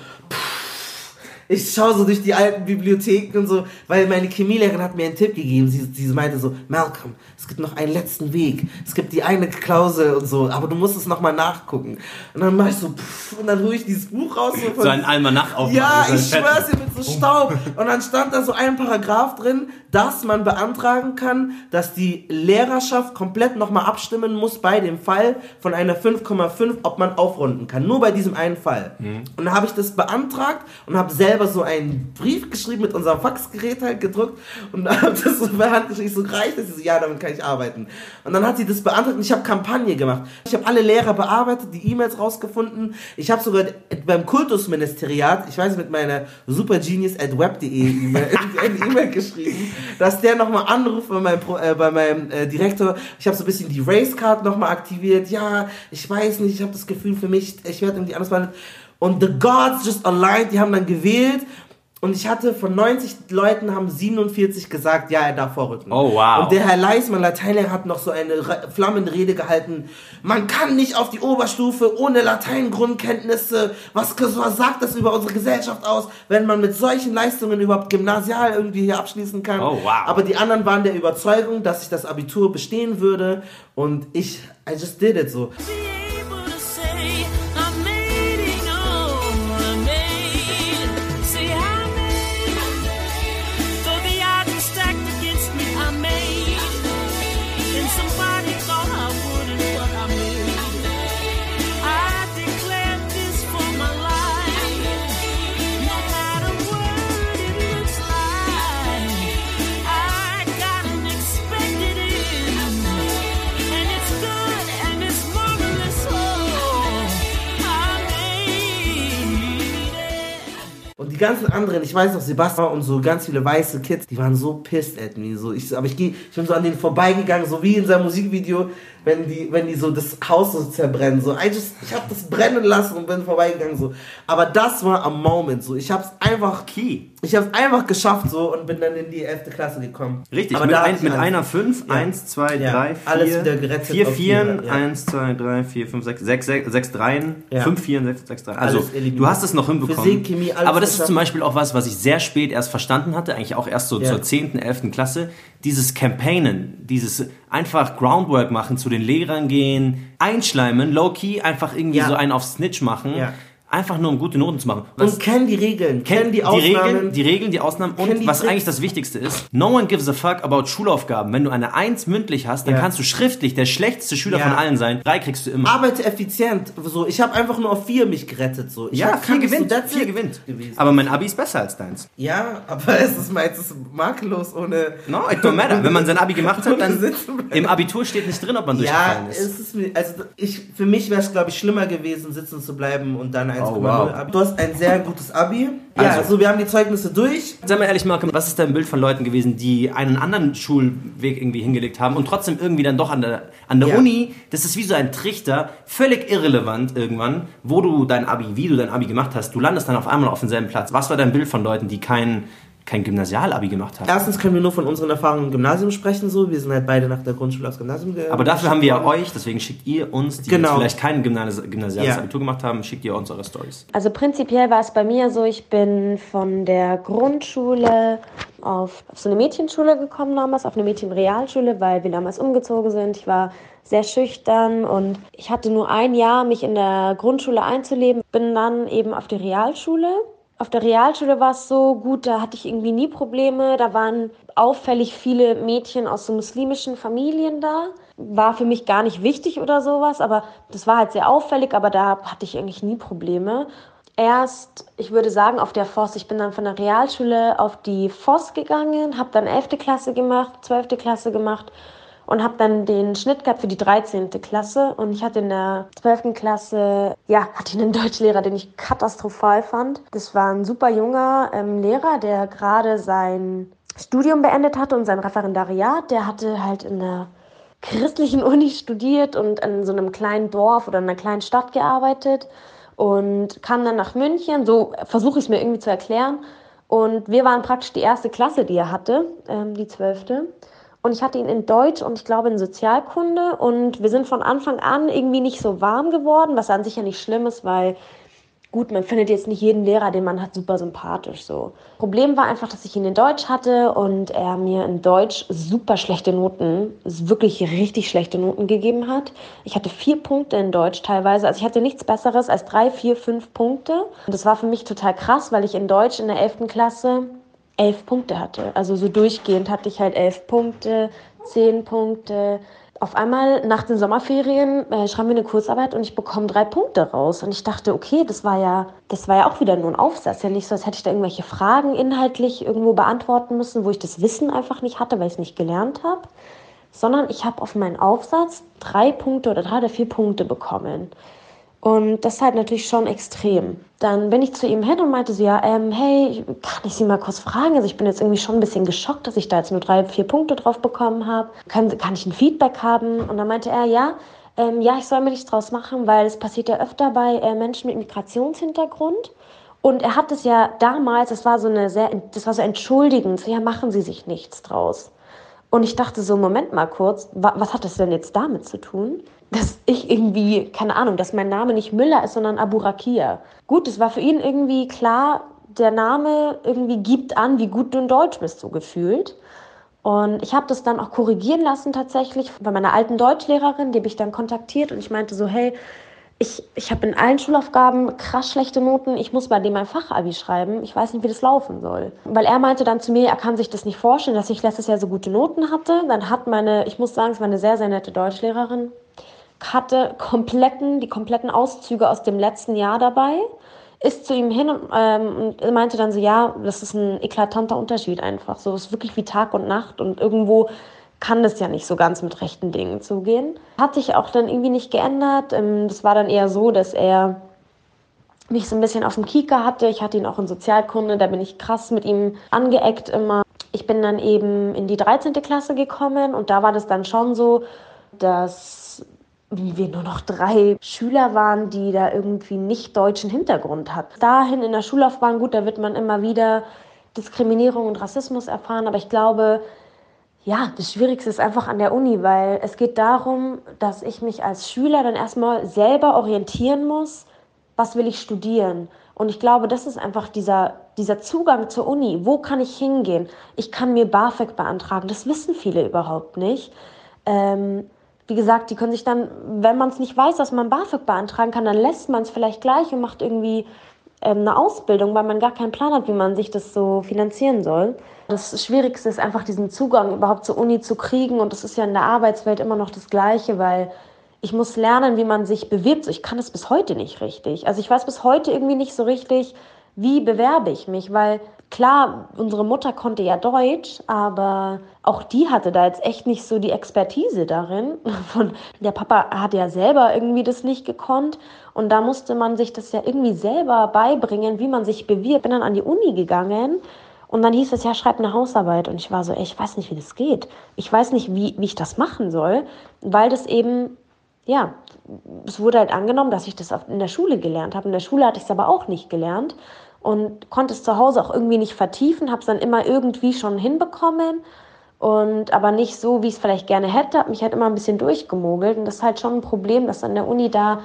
ich schaue so durch die alten Bibliotheken und so, weil meine Chemielehrerin hat mir einen Tipp gegeben. Sie, sie meinte so, Malcolm, es gibt noch einen letzten Weg. Es gibt die eine Klausel und so, aber du musst es nochmal nachgucken. Und dann mache ich so, pff, und dann hole ich dieses Buch raus. So, von, So ein Almanach aufmachen. ja, ich schwör's dir mit so Staub. Und dann stand da so ein Paragraph drin, dass man beantragen kann, dass die Lehrerschaft komplett nochmal abstimmen muss bei dem Fall von einer 5,5, ob man aufrunden kann. Nur bei diesem einen Fall. Und dann habe ich das beantragt und habe selber so einen Brief geschrieben mit unserem Faxgerät halt gedruckt und habe das so per. Ich so, reicht das? Sie so, ja, damit kann ich arbeiten. Und dann hat sie das beantragt und ich habe Kampagne gemacht. Ich habe alle Lehrer bearbeitet, die E-Mails rausgefunden. Ich habe sogar beim Kultusministeriat, ich weiß mit meiner supergenius at web.de E-Mail eine E-Mail geschrieben, dass der nochmal anruft bei meinem, äh, bei meinem äh, Direktor. Ich habe so ein bisschen die Racecard nochmal aktiviert. Ja, ich weiß nicht, ich habe das Gefühl für mich, ich werde irgendwie anders behandelt. Und the gods just aligned, die haben dann gewählt. Und ich hatte von 90 Leuten haben 47 gesagt, ja, er darf vorrücken. Oh, wow. Und der Herr Leismann, Lateinlehrer, hat noch so eine flammende Rede gehalten. Man kann nicht auf die Oberstufe ohne Lateingrundkenntnisse. Was, was sagt das über unsere Gesellschaft aus, wenn man mit solchen Leistungen überhaupt gymnasial irgendwie hier abschließen kann? Oh, wow. Aber die anderen waren der Überzeugung, dass ich das Abitur bestehen würde. Und ich, I just did it so. be Und die ganzen anderen, ich weiß noch, Sebastian und so ganz viele weiße Kids, die waren so pissed at me. So, ich, aber ich, geh, ich bin so an denen vorbeigegangen, so wie in seinem Musikvideo, wenn die, wenn die so das Haus so zerbrennen. So, I just, ich habe das brennen lassen und bin vorbeigegangen. So. Aber das war am Moment. So. Ich habe es einfach, Key. Ich habe es einfach geschafft so und bin dann in die 11. Klasse gekommen. Richtig, aber mit, da ein, mit einer 5, Ja. 1, 2, Ja, 3, 4, alles wieder gerettet 4 auf Vieren, Vierer, ja. 1, 2, 3, 4, 5, 6, 6, 6, 6 Dreien, Ja. 5 Vieren, 6, 6 Dreien. Also, du hast es noch hinbekommen. Physik, Chemie, alles Aber das ist geschafft. zum Beispiel auch was, was ich sehr spät erst verstanden hatte, eigentlich auch erst so zur 10., 11. Klasse. Dieses Campaignen, dieses einfach Groundwork machen, zu den Lehrern gehen, einschleimen, low-key, einfach irgendwie so einen auf Snitch machen. Ja. Einfach nur um gute Noten zu machen. Was- Und kennen die Regeln, kennen die die Ausnahmen. Regeln, die Regeln, die Ausnahmen und die was Tricks. eigentlich das Wichtigste ist, no one gives a fuck about Schulaufgaben. Wenn du eine 1 mündlich hast, dann Ja. kannst du schriftlich der schlechteste Schüler Ja. von allen sein. Drei kriegst du immer. Arbeite effizient. So, ich habe einfach nur auf vier mich gerettet. So. Ich ja, hab- vier kann nicht gewinnt. So, that's vier it gewinnt. gewesen. Aber mein Abi ist besser als deins. Ja, aber es ist ist makellos ohne. No, it don't matter. Wenn man sein Abi gemacht hat, dann im Abitur steht nicht drin, ob man Ja, durchgefallen ist. es ist mir, also ich, für mich wäre es glaube ich schlimmer gewesen, sitzen zu bleiben und dann 1,0 Oh, wow. Abi. Du hast ein sehr gutes Abi. Ja, Also- also, wir haben die Zeugnisse durch. Sag mal ehrlich, Malcolm, was ist dein Bild von Leuten gewesen, die einen anderen Schulweg irgendwie hingelegt haben und trotzdem irgendwie dann doch an der, an der Ja. Uni, das ist wie so ein Trichter, völlig irrelevant irgendwann, wo du dein Abi, wie du dein Abi gemacht hast, du landest dann auf einmal auf demselben Platz. Was war dein Bild von Leuten, die kein, kein Gymnasialabi gemacht haben? Erstens können wir nur von unseren Erfahrungen im Gymnasium sprechen, so. Wir sind halt beide nach der Grundschule aufs Gymnasium gegangen. Aber dafür haben wir ja euch, deswegen schickt ihr uns, die Genau. jetzt vielleicht kein Gymnasi gymnasiales Ja. Abitur gemacht haben, schickt ihr uns eure Stories. Also prinzipiell war es bei mir so, ich bin von der Grundschule auf, auf so eine Mädchenschule gekommen damals, auf eine Mädchenrealschule, weil wir damals umgezogen sind. Ich war sehr schüchtern und ich hatte nur ein Jahr, mich in der Grundschule einzuleben. Bin dann eben auf die Realschule. Auf der Realschule war es so gut, da hatte ich irgendwie nie Probleme. Da waren auffällig viele Mädchen aus so muslimischen Familien da. War für mich gar nicht wichtig oder sowas, aber das war halt sehr auffällig, aber da hatte ich eigentlich nie Probleme. Erst, ich würde sagen, auf der Voss. Ich bin dann von der Realschule auf die Voss gegangen, habe dann 11. Klasse gemacht, 12. Klasse gemacht und habe dann den Schnitt gehabt für die 13. Klasse und ich hatte in der 12. Klasse, ja, hatte einen Deutschlehrer, den ich katastrophal fand. Das war ein super junger ähm, Lehrer, der gerade sein Studium beendet hatte und sein Referendariat. Der hatte halt in der christlichen Uni studiert und in so einem kleinen Dorf oder in einer kleinen Stadt gearbeitet und kam dann nach München. So versuche ich es mir irgendwie zu erklären. Und wir waren praktisch die erste Klasse, die er hatte, ähm, die zwölfte. Und ich hatte ihn in Deutsch und ich glaube in Sozialkunde. Und wir sind von Anfang an irgendwie nicht so warm geworden, was an sich ja nicht schlimm ist, weil gut, man findet jetzt nicht jeden Lehrer, den man hat, super sympathisch so. Problem war einfach, dass ich ihn in Deutsch hatte und er mir in Deutsch super schlechte Noten, wirklich richtig schlechte Noten gegeben hat. Ich hatte vier Punkte in Deutsch teilweise, also ich hatte nichts Besseres als drei, vier, fünf Punkte. Und das war für mich total krass, weil ich in Deutsch in der elften Klasse elf Punkte hatte. Also so durchgehend hatte ich halt elf Punkte, zehn Punkte, auf einmal nach den Sommerferien äh, schreiben wir eine Kurzarbeit und ich bekomme drei Punkte raus. Und ich dachte, okay, das war ja, das war ja auch wieder nur ein Aufsatz. Ja nicht so, als hätte ich da irgendwelche Fragen inhaltlich irgendwo beantworten müssen, wo ich das Wissen einfach nicht hatte, weil ich es nicht gelernt habe. Sondern ich habe auf meinen Aufsatz drei Punkte oder drei oder vier Punkte bekommen. Und das ist halt natürlich schon extrem. Dann bin ich zu ihm hin und meinte so, ja, ähm, hey, kann ich Sie mal kurz fragen? Also ich bin jetzt irgendwie schon ein bisschen geschockt, dass ich da jetzt nur drei, vier Punkte drauf bekommen habe. Kann, kann ich ein Feedback haben? Und dann meinte er, ja, ähm, ja, ich soll mir nichts draus machen, weil es passiert ja öfter bei äh, Menschen mit Migrationshintergrund. Und er hat es ja damals, das war so eine sehr, das war so entschuldigend, so, ja, machen Sie sich nichts draus. Und ich dachte so, Moment mal kurz, wa was hat das denn jetzt damit zu tun? Dass ich irgendwie, keine Ahnung, dass mein Name nicht Müller ist, sondern Abu Rakia. Gut, es war für ihn irgendwie klar, der Name irgendwie gibt an, wie gut du in Deutsch bist, so gefühlt. Und ich habe das dann auch korrigieren lassen tatsächlich bei meiner alten Deutschlehrerin, die habe ich dann kontaktiert und ich meinte so, hey, ich, ich habe in allen Schulaufgaben krass schlechte Noten. Ich muss bei dem mein Fachabi schreiben. Ich weiß nicht, wie das laufen soll. Weil er meinte dann zu mir, er kann sich das nicht vorstellen, dass ich letztes Jahr so gute Noten hatte. Dann hat meine, ich muss sagen, es war eine sehr, sehr nette Deutschlehrerin, hatte kompletten, die kompletten Auszüge aus dem letzten Jahr dabei, ist zu ihm hin und, ähm, und meinte dann so, ja, das ist ein eklatanter Unterschied einfach. So, es ist wirklich wie Tag und Nacht und irgendwo kann das ja nicht so ganz mit rechten Dingen zugehen. Hat sich auch dann irgendwie nicht geändert. Ähm, Das war dann eher so, dass er mich so ein bisschen auf dem Kieker hatte. Ich hatte ihn auch in Sozialkunde, da bin ich krass mit ihm angeeckt immer. Ich bin dann eben in die 13. Klasse gekommen und da war das dann schon so, dass wir nur noch drei Schüler waren, die da irgendwie nicht deutschen Hintergrund hatten. Dahin in der Schullaufbahn, gut, da wird man immer wieder Diskriminierung und Rassismus erfahren, aber ich glaube, ja, das Schwierigste ist einfach an der Uni, weil es geht darum, dass ich mich als Schüler dann erstmal selber orientieren muss, was will ich studieren. Und ich glaube, das ist einfach dieser, dieser Zugang zur Uni. Wo kann ich hingehen? Ich kann mir BAföG beantragen. Das wissen viele überhaupt nicht. Ähm, wie gesagt, die können sich dann, wenn man es nicht weiß, dass man BAföG beantragen kann, dann lässt man es vielleicht gleich und macht irgendwie ähm, eine Ausbildung, weil man gar keinen Plan hat, wie man sich das so finanzieren soll. Das Schwierigste ist einfach diesen Zugang überhaupt zur Uni zu kriegen und das ist ja in der Arbeitswelt immer noch das Gleiche, weil ich muss lernen, wie man sich bewirbt. Ich kann es bis heute nicht richtig. Also ich weiß bis heute irgendwie nicht so richtig, wie bewerbe ich mich, weil klar, unsere Mutter konnte ja Deutsch, aber auch die hatte da jetzt echt nicht so die Expertise darin. Von, der Papa hat ja selber irgendwie das nicht gekonnt und da musste man sich das ja irgendwie selber beibringen, wie man sich bewirbt. Bin dann an die Uni gegangen und dann hieß es ja, schreib eine Hausarbeit und ich war so, ey, ich weiß nicht, wie das geht. Ich weiß nicht, wie, wie ich das machen soll, weil das eben ja, es wurde halt angenommen, dass ich das in der Schule gelernt habe. In der Schule hatte ich es aber auch nicht gelernt und konnte es zu Hause auch irgendwie nicht vertiefen, habe es dann immer irgendwie schon hinbekommen und aber nicht so, wie ich es vielleicht gerne hätte, habe mich halt immer ein bisschen durchgemogelt und das ist halt schon ein Problem, dass an der Uni da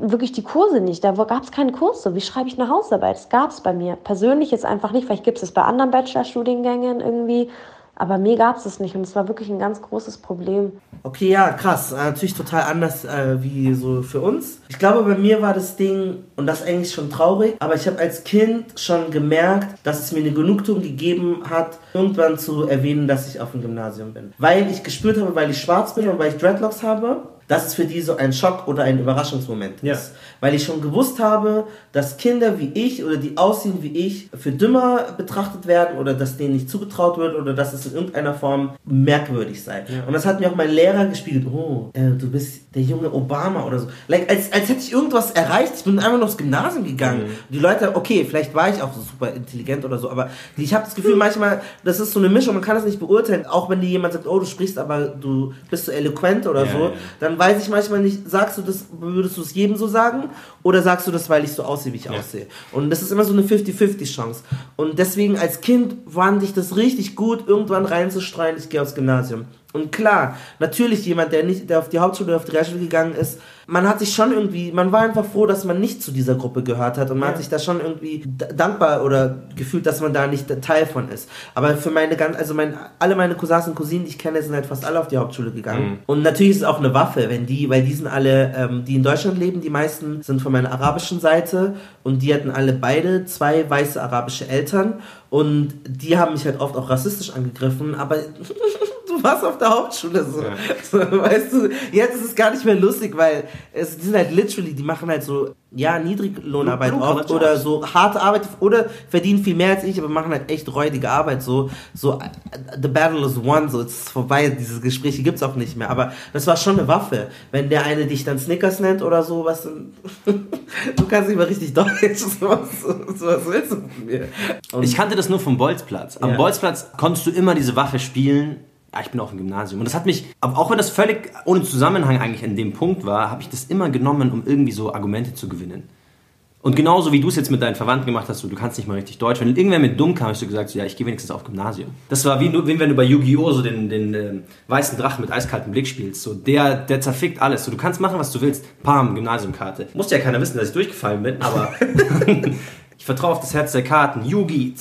wirklich die Kurse nicht, da gab es keine Kurse. Wie schreibe ich eine Hausarbeit? Das gab es bei mir persönlich jetzt einfach nicht, vielleicht gibt es es bei anderen Bachelorstudiengängen irgendwie, aber mir gab es es nicht und es war wirklich ein ganz großes Problem. Okay, ja, krass. Äh, Natürlich total anders äh, wie so für uns. Ich glaube, bei mir war das Ding, und das eigentlich schon traurig, aber ich habe als Kind schon gemerkt, dass es mir eine Genugtuung gegeben hat, irgendwann zu erwähnen, dass ich auf dem Gymnasium bin. Weil ich gespürt habe, weil ich schwarz bin und weil ich Dreadlocks habe, dass es für die so ein Schock oder ein Überraschungsmoment Ja. ist. Weil ich schon gewusst habe, dass Kinder wie ich oder die aussehen wie ich für dümmer betrachtet werden oder dass denen nicht zugetraut wird oder dass es in irgendeiner Form merkwürdig sei. Und das hat mir auch mein Lehrer gespiegelt. Oh, äh, du bist der junge Obama oder so. Like, als, als hätte ich irgendwas erreicht. Ich bin einfach noch aufs Gymnasium gegangen. Die Leute, okay, vielleicht war ich auch so super intelligent oder so, aber ich habe das Gefühl, manchmal, das ist so eine Mischung, man kann das nicht beurteilen. Auch wenn dir jemand sagt, oh, du sprichst, aber du bist so eloquent oder Ja, so, ja. dann weiß ich manchmal nicht, sagst du das, würdest du es jedem so sagen oder sagst du das, weil ich so aussehe, wie ich aussehe. Und das ist immer so eine 50-50 Chance. Und deswegen als Kind fand ich das richtig gut, irgendwann reinzustreuen, ich gehe aufs Gymnasium. Und klar, natürlich jemand, der nicht, der auf die Hauptschule oder auf die Realschule gegangen ist, man hat sich schon irgendwie, man war einfach froh, dass man nicht zu dieser Gruppe gehört hat. Und man hat sich da schon irgendwie dankbar oder gefühlt, dass man da nicht Teil von ist. Aber für meine ganz, also mein, alle meine Cousins und Cousinen, die ich kenne, sind halt fast alle auf die Hauptschule gegangen. Und natürlich ist es auch eine Waffe, wenn die, weil die sind alle, ähm, die in Deutschland leben, die meisten sind von meiner arabischen Seite. Und die hatten alle beide zwei weiße arabische Eltern. Und die haben mich halt oft auch rassistisch angegriffen, aber du warst auf der Hauptschule so. so. Weißt du, jetzt ist es gar nicht mehr lustig, weil es die sind halt literally, die machen halt so, ja, Niedriglohnarbeit Blue- oft oder so harte Arbeit oder verdienen viel mehr als ich, aber machen halt echt räudige Arbeit. So, so the battle is won, so es ist vorbei, diese Gespräche gibt's auch nicht mehr. Aber das war schon eine Waffe. Wenn der eine dich dann Snickers nennt oder so, was dann, du kannst nicht mal richtig Deutsch, so was, so was willst du von mir? Und Ich kannte das nur vom Bolzplatz. Am Ja. Bolzplatz konntest du immer diese Waffe spielen. Ja, ich bin auf dem Gymnasium. Und das hat mich, auch wenn das völlig ohne Zusammenhang eigentlich in dem Punkt war, habe ich das immer genommen, um irgendwie so Argumente zu gewinnen. Und genauso wie du es jetzt mit deinen Verwandten gemacht hast, so, du kannst nicht mal richtig Deutsch. Wenn irgendwer mit dumm kam, hast du gesagt, so, ja, ich gehe wenigstens auf Gymnasium. Das war wie, wie wenn du bei Yu-Gi-Oh! so den, den ähm, weißen Drachen mit eiskaltem Blick spielst. So, der, der zerfickt alles. So, du kannst machen, was du willst. Pam, Gymnasiumkarte. Musste ja keiner wissen, dass ich durchgefallen bin, aber ich vertraue auf das Herz der Karten. Yugi,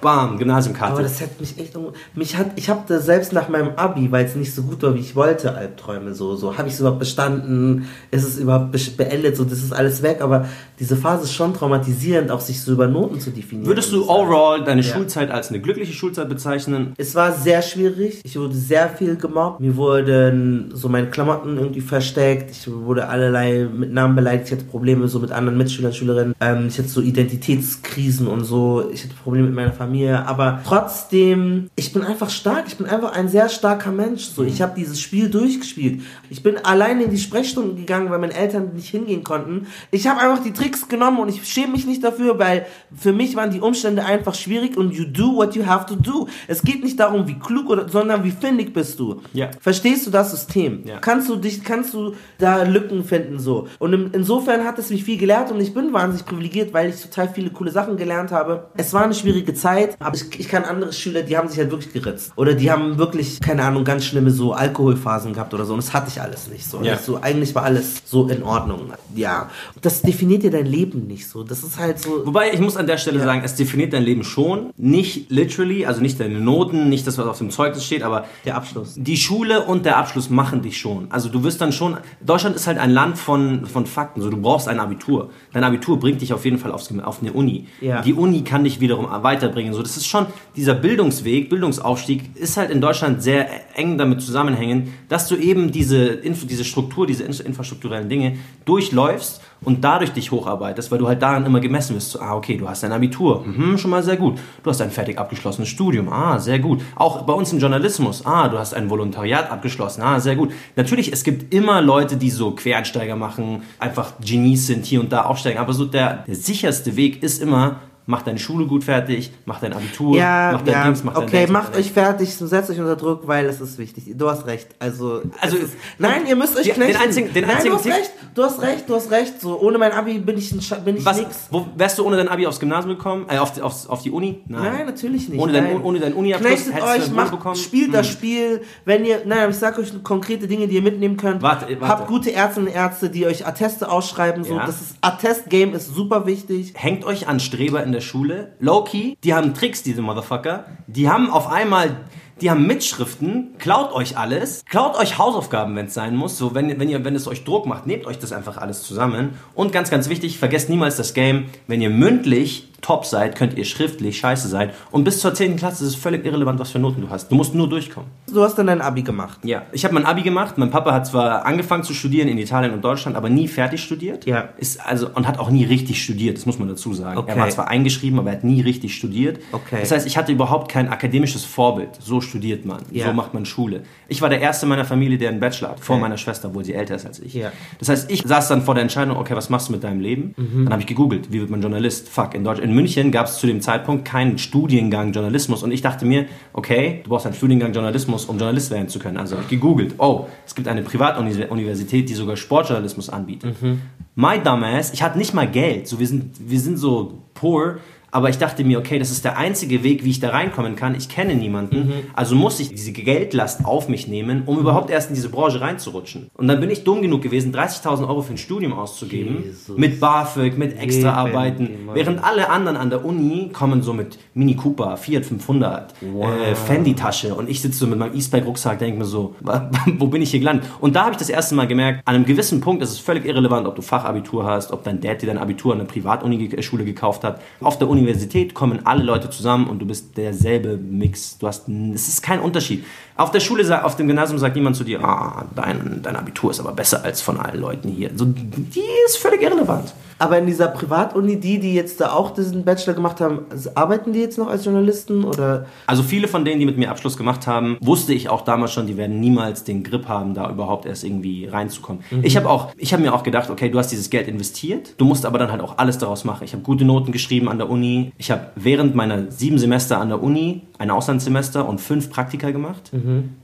bam, Gymnasiumkarte. Aber das hat mich echt mich hat ich habe da selbst nach meinem Abi, weil es nicht so gut war, wie ich wollte, Albträume so so habe ich es überhaupt bestanden, ist es überhaupt be- beendet, so das ist alles weg, aber diese Phase ist schon traumatisierend, auch sich so über Noten zu definieren. Würdest du overall deine Ja. Schulzeit als eine glückliche Schulzeit bezeichnen? Es war sehr schwierig. Ich wurde sehr viel gemobbt. Mir wurden so meine Klamotten irgendwie versteckt. Ich wurde allerlei mit Namen beleidigt. Ich hatte Probleme so mit anderen Mitschülern, Schülerinnen. Ähm, ich hatte so Identitätskrisen und so. Ich hatte Probleme mit meiner Familie. Aber trotzdem, ich bin einfach stark. Ich bin einfach ein sehr starker Mensch. So, ich habe dieses Spiel durchgespielt. Ich bin alleine in die Sprechstunden gegangen, weil meine Eltern nicht hingehen konnten. Ich habe einfach die Tricks genommen und ich schäme mich nicht dafür, weil für mich waren die Umstände einfach schwierig und you do what you have to do. Es geht nicht darum, wie klug oder, sondern wie findig bist du. Ja. Verstehst du das System? Ja. Kannst du dich, kannst du da Lücken finden so? Und in, insofern hat es mich viel gelehrt und ich bin wahnsinnig privilegiert, weil ich total viele coole Sachen gelernt habe. Es war eine schwierige Zeit, aber ich, ich kann andere Schüler, die haben sich halt wirklich geritzt oder die haben wirklich keine Ahnung ganz schlimme so Alkoholphasen gehabt oder so und das hatte ich alles nicht so. Ja. So eigentlich war alles so in Ordnung. Ja, das definiert dir dein Leben nicht so. Das ist halt so. Wobei, ich muss an der Stelle sagen, es definiert dein Leben schon. Nicht literally, also nicht deine Noten, nicht das, was auf dem Zeugnis steht, aber Der Abschluss. die Schule und der Abschluss machen dich schon. Also du wirst dann schon, Deutschland ist halt ein Land von, von Fakten. So, du brauchst ein Abitur. Dein Abitur bringt dich auf jeden Fall aufs, auf eine Uni. Ja. Die Uni kann dich wiederum weiterbringen. So, das ist schon, dieser Bildungsweg, Bildungsaufstieg ist halt in Deutschland sehr eng damit zusammenhängen, dass du eben diese, Info, diese Struktur, diese in- infrastrukturellen Dinge durchläufst und dadurch dich hocharbeitest, weil du halt daran immer gemessen wirst. So, ah, okay, du hast ein Abitur, mhm, schon mal sehr gut. Du hast ein fertig abgeschlossenes Studium, ah, sehr gut. Auch bei uns im Journalismus, ah, du hast ein Volontariat abgeschlossen, ah, sehr gut. Natürlich, es gibt immer Leute, die so Quereinsteiger machen, einfach Genies sind, hier und da aufsteigen, aber so der, der sicherste Weg ist immer, mach deine Schule gut fertig, mach dein Abitur, Ja, mach dein ja. Dings, mach dein okay, Dings, macht euch fertig, setzt euch unter Druck, weil es ist wichtig. Du hast recht. Also, Also, ist, nein, ihr müsst euch den knechten. einzigen- den nein, einzigen du hast recht. Du hast recht. Du hast recht. So ohne mein Abi bin ich ein bin ich Was, nix. wo, wärst du ohne dein Abi aufs Gymnasium gekommen? Äh, auf, die- aufs, auf die Uni? Nein, natürlich nicht. Ohne dein, nein. ohne dein Uni-Abschluss hättest du euch, das macht, bekommen? spielt das Hm. Spiel. Wenn ihr, nein, ich sag euch konkrete Dinge, die ihr mitnehmen könnt. Warte, warte. Habt gute Ärztinnen und Ärzte, die euch Atteste ausschreiben. So, Ja. das ist Attest-Game ist super wichtig. hängt euch an Streber in der Schule. Low-key, die haben Tricks, diese Motherfucker. Die haben auf einmal, die haben Mitschriften, klaut euch alles, klaut euch Hausaufgaben, wenn es sein muss. So, wenn, wenn, ihr, wenn es euch Druck macht, nehmt euch das einfach alles zusammen. Und ganz, ganz wichtig, vergesst niemals das Game, wenn ihr mündlich top seid, könnt ihr schriftlich scheiße sein. Und bis zur 10. Klasse ist es völlig irrelevant, was für Noten du hast. Du musst nur durchkommen. Du hast dann dein Abi gemacht. Ja, ich habe mein Abi gemacht. Mein Papa hat zwar angefangen zu studieren in Italien und Deutschland, aber nie fertig studiert. Ja. Ist also und hat auch nie richtig studiert. Das muss man dazu sagen. Okay. Er war zwar eingeschrieben, aber er hat nie richtig studiert. Okay. Das heißt, ich hatte überhaupt kein akademisches Vorbild. So studiert man. Ja. So macht man Schule. Ich war der erste meiner Familie, der einen Bachelor hat, vor meiner Schwester, obwohl sie älter ist als ich. Ja. Das heißt, ich saß dann vor der Entscheidung, okay, was machst du mit deinem Leben? Mhm. Dann habe ich gegoogelt, wie wird man Journalist? Fuck, in Deutsch. In München gab es zu dem Zeitpunkt keinen Studiengang Journalismus und ich dachte mir, okay, du brauchst einen Studiengang Journalismus, um Journalist werden zu können. Also habe ich gegoogelt, oh, es gibt eine Privatuniversität, die sogar Sportjournalismus anbietet. Mhm. My dumbass, ich hatte nicht mal Geld, so wir sind, wir sind so poor, aber ich dachte mir, okay, das ist der einzige Weg, wie ich da reinkommen kann. Ich kenne niemanden, Mhm. also muss ich diese Geldlast auf mich nehmen, um überhaupt erst in diese Branche reinzurutschen. Und dann bin ich dumm genug gewesen, 30.000 Euro für ein Studium auszugeben, Jesus. mit BAföG, mit Extraarbeiten, während alle anderen an der Uni kommen so mit Mini Cooper, Fiat 500, äh, Fendi-Tasche und ich sitze so mit meinem E-Spike-Rucksack, denke mir so, wo bin ich hier gelandet? Und da habe ich das erste Mal gemerkt, an einem gewissen Punkt ist es völlig irrelevant, ob du Fachabitur hast, ob dein Dad dir dein Abitur an einer Privatuni-Schule gekauft hat. Auf der Universität kommen alle Leute zusammen und du bist derselbe Mix. Du hast, es ist kein Unterschied. Auf der Schule, auf dem Gymnasium sagt niemand zu dir, ah, dein, dein Abitur ist aber besser als von allen Leuten hier. So, die ist völlig irrelevant. Aber in dieser Privatuni, die, die jetzt da auch diesen Bachelor gemacht haben, arbeiten die jetzt noch als Journalisten oder? Also viele von denen, die mit mir Abschluss gemacht haben, wusste ich auch damals schon, die werden niemals den Grip haben, da überhaupt erst irgendwie reinzukommen. Ich habe auch, ich habe mir auch gedacht, okay, du hast dieses Geld investiert, du musst aber dann halt auch alles daraus machen. Ich habe gute Noten geschrieben an der Uni. Ich habe während meiner sieben Semester an der Uni ein Auslandssemester und fünf Praktika gemacht.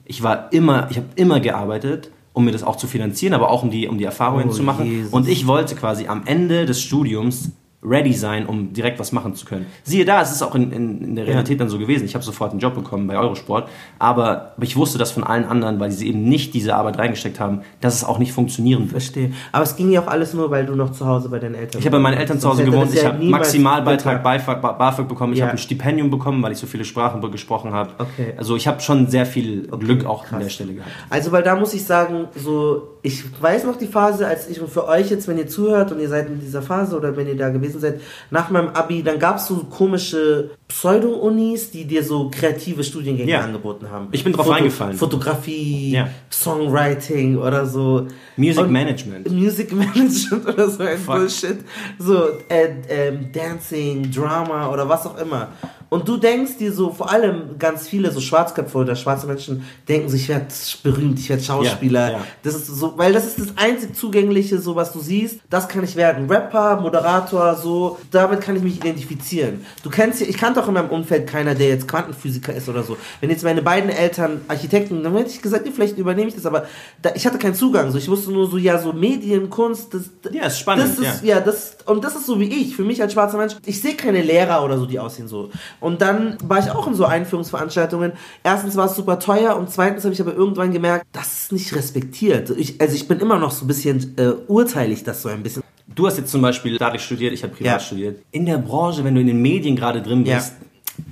Ich war immer, ich habe immer gearbeitet um mir das auch zu finanzieren, aber auch um die, um die Erfahrungen Oh, zu machen. Jesus. Und ich wollte quasi am Ende des Studiums ready sein, um direkt was machen zu können. Siehe da, es ist auch in, in, in der Realität dann so gewesen. Ich habe sofort einen Job bekommen bei Eurosport, aber, aber ich wusste das von allen anderen, weil sie eben nicht diese Arbeit reingesteckt haben, dass es auch nicht funktionieren wird. Verstehe. Aber es ging ja auch alles nur, weil du noch zu Hause bei deinen Eltern Ich habe bei meinen Eltern zu Hause gewohnt, ich ja habe Maximalbeitrag. BAföG, Ba- BAföG bekommen, ich Ja. habe ein Stipendium bekommen, weil ich so viele Sprachen gesprochen habe. Okay. Also ich habe schon sehr viel Glück auch an krass. der Stelle gehabt. Also, weil da muss ich sagen, so, ich weiß noch die Phase, als ich und für euch jetzt, wenn ihr zuhört und ihr seid in dieser Phase oder wenn ihr da gewesen seid, nach meinem Abi, dann gab es so komische Pseudo-Unis, die dir so kreative Studiengänge Ja. angeboten haben. Ich bin drauf reingefallen. Fotografie, Ja. Songwriting oder so. Music Und- Management. Music Management oder so ein Fuck. Bullshit. So, äh, ähm, Dancing, Drama oder was auch immer. Und du denkst dir so, vor allem ganz viele so Schwarzköpfe oder schwarze Menschen denken sich, ich werde berühmt, ich werde Schauspieler. Ja, ja. Das ist so, weil das ist das einzig zugängliche, so was du siehst, das kann ich werden. Rapper, Moderator, so, damit kann ich mich identifizieren. Du kennst ja, ich kannte auch in meinem Umfeld keiner, der jetzt Quantenphysiker ist oder so. Wenn jetzt meine beiden Eltern Architekten, dann hätte ich gesagt, ja, vielleicht übernehme ich das, aber da, ich hatte keinen Zugang. So, ich wusste nur so, ja, so Medien, Kunst, das, Ja, ist spannend, Das ist, ja. das, und das ist so wie ich, für mich als schwarzer Mensch. Ich sehe keine Lehrer oder so, die aussehen so. Und dann war ich auch in so Einführungsveranstaltungen. Erstens war es super teuer und zweitens habe ich aber irgendwann gemerkt, das ist nicht respektiert. Ich, also ich bin immer noch so ein bisschen, äh, urteile ich das so ein bisschen. Du hast jetzt zum Beispiel dadurch studiert, ich habe privat Ja. studiert. In der Branche, wenn du in den Medien gerade drin Ja.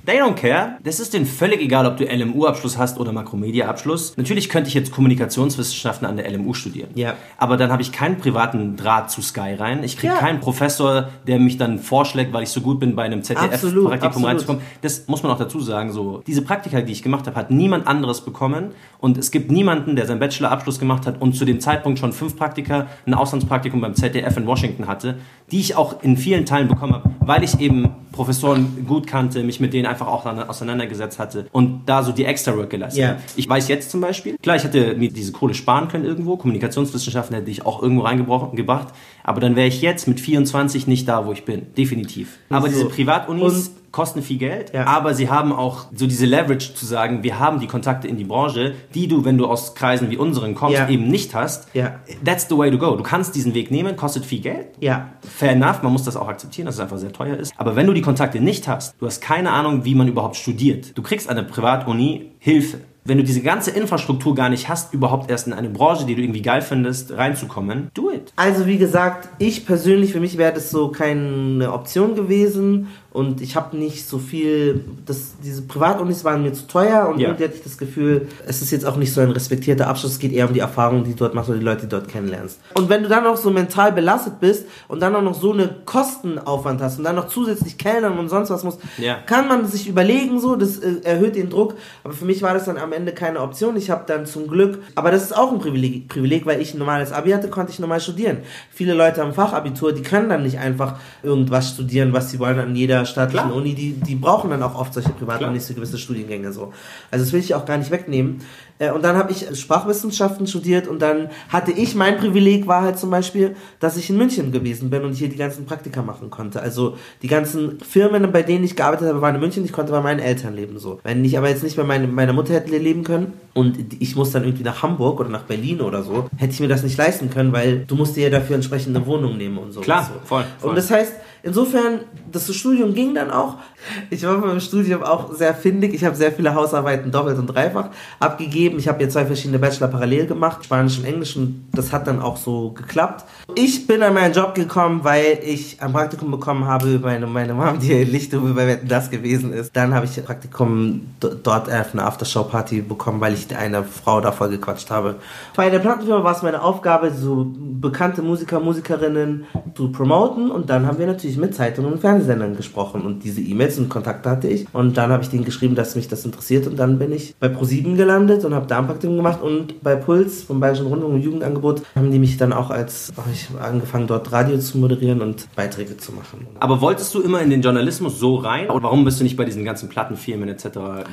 They don't care. Das ist denen völlig egal, ob du LMU-Abschluss hast oder Makromedia-Abschluss. Natürlich könnte ich jetzt Kommunikationswissenschaften an der LMU studieren. Ja. Aber dann habe ich keinen privaten Draht zu Sky rein. Ich kriege Ja. keinen Professor, der mich dann vorschlägt, weil ich so gut bin, bei einem ZDF-Praktikum reinzukommen. Das muss man auch dazu sagen. So diese Praktika, die ich gemacht habe, hat niemand anderes bekommen. Und es gibt niemanden, der seinen Bachelorabschluss gemacht hat und zu dem Zeitpunkt schon fünf Praktika, ein Auslandspraktikum beim ZDF in Washington hatte, die ich auch in vielen Teilen bekommen habe, weil ich eben Professoren gut kannte, mich mit denen einfach auch auseinandergesetzt hatte und da so die extra Work geleistet habe. Ich weiß jetzt zum Beispiel, klar, ich hätte mir diese Kohle sparen können irgendwo, Kommunikationswissenschaften hätte ich auch irgendwo reingebracht, gebracht, aber dann wäre ich jetzt mit 24 nicht da, wo ich bin. Definitiv. Aber So. diese Privatunis Und- kosten viel Geld, Ja. aber sie haben auch so diese Leverage zu sagen, wir haben die Kontakte in die Branche, die du, wenn du aus Kreisen wie unseren kommst, Ja. eben nicht hast. Ja. That's the way to go. Du kannst diesen Weg nehmen, kostet viel Geld. Ja. Fair enough, man muss das auch akzeptieren, dass es einfach sehr teuer ist. Aber wenn du die Kontakte nicht hast, du hast keine Ahnung, wie man überhaupt studiert. Du kriegst an der Privatuni Hilfe. Wenn du diese ganze Infrastruktur gar nicht hast, überhaupt erst in eine Branche, die du irgendwie geil findest, reinzukommen, do it. Also wie gesagt, ich persönlich, für mich wäre das so keine Option gewesen und ich habe nicht so viel, das, diese Privatunis waren mir zu teuer und Ja. irgendwie hatte ich das Gefühl, es ist jetzt auch nicht so ein respektierter Abschluss, es geht eher um die Erfahrungen, die du dort machst oder die Leute, die du dort kennenlernst. Und wenn du dann noch so mental belastet bist und dann auch noch so eine Kostenaufwand hast und dann noch zusätzlich Kellnern und sonst was musst, Ja. kann man sich überlegen so, das äh, erhöht den Druck, aber für mich war das dann am Ende keine Option. Ich habe dann zum Glück, aber das ist auch ein Privileg, Privileg, weil ich ein normales Abi hatte, konnte ich normal studieren. Viele Leute haben Fachabitur, die können dann nicht einfach irgendwas studieren, was sie wollen an jeder staatlichen Klar. Uni, die, die brauchen dann auch oft solche Privatunis für gewisse Studiengänge so. Also das will ich auch gar nicht wegnehmen. Äh, Und dann habe ich Sprachwissenschaften studiert und dann hatte ich, mein Privileg war halt zum Beispiel, dass ich in München gewesen bin und hier die ganzen Praktika machen konnte. Also die ganzen Firmen, bei denen ich gearbeitet habe, waren in München. Ich konnte bei meinen Eltern leben so. Wenn ich aber jetzt nicht bei meine, meiner Mutter hätte leben können und ich muss dann irgendwie nach Hamburg oder nach Berlin oder so, hätte ich mir das nicht leisten können, weil du musst dir ja dafür entsprechend eine Wohnung nehmen und so. Klar, voll, voll. Und das heißt, insofern, das Studium ging dann auch. Ich war beim Studium auch sehr findig. Ich habe sehr viele Hausarbeiten doppelt und dreifach abgegeben. Ich habe hier zwei verschiedene Bachelor parallel gemacht, Spanisch und Englisch, und das hat dann auch so geklappt. Ich bin an meinen Job gekommen, weil ich ein Praktikum bekommen habe über meine, meine Mom, die Lichthupe bei Wetten das gewesen ist. Dann habe ich ein Praktikum dort auf eine Aftershow-Party bekommen, weil ich eine Frau da voll gequatscht habe. Bei der Plattenfirma war es meine Aufgabe, so bekannte Musiker, Musikerinnen zu promoten und dann haben wir natürlich mit Zeitungen und Fernsehsendern gesprochen und diese E-Mails und Kontakte hatte ich und dann habe ich denen geschrieben, dass mich das interessiert und dann bin ich bei ProSieben gelandet und habe da ein Praktikum gemacht und bei Puls vom Bayerischen Rundfunk und Jugendangebot haben die mich dann auch als, habe ich angefangen dort Radio zu moderieren und Beiträge zu machen. Aber wolltest du immer in den Journalismus so rein? Oder warum bist du nicht bei diesen ganzen Plattenfirmen etc.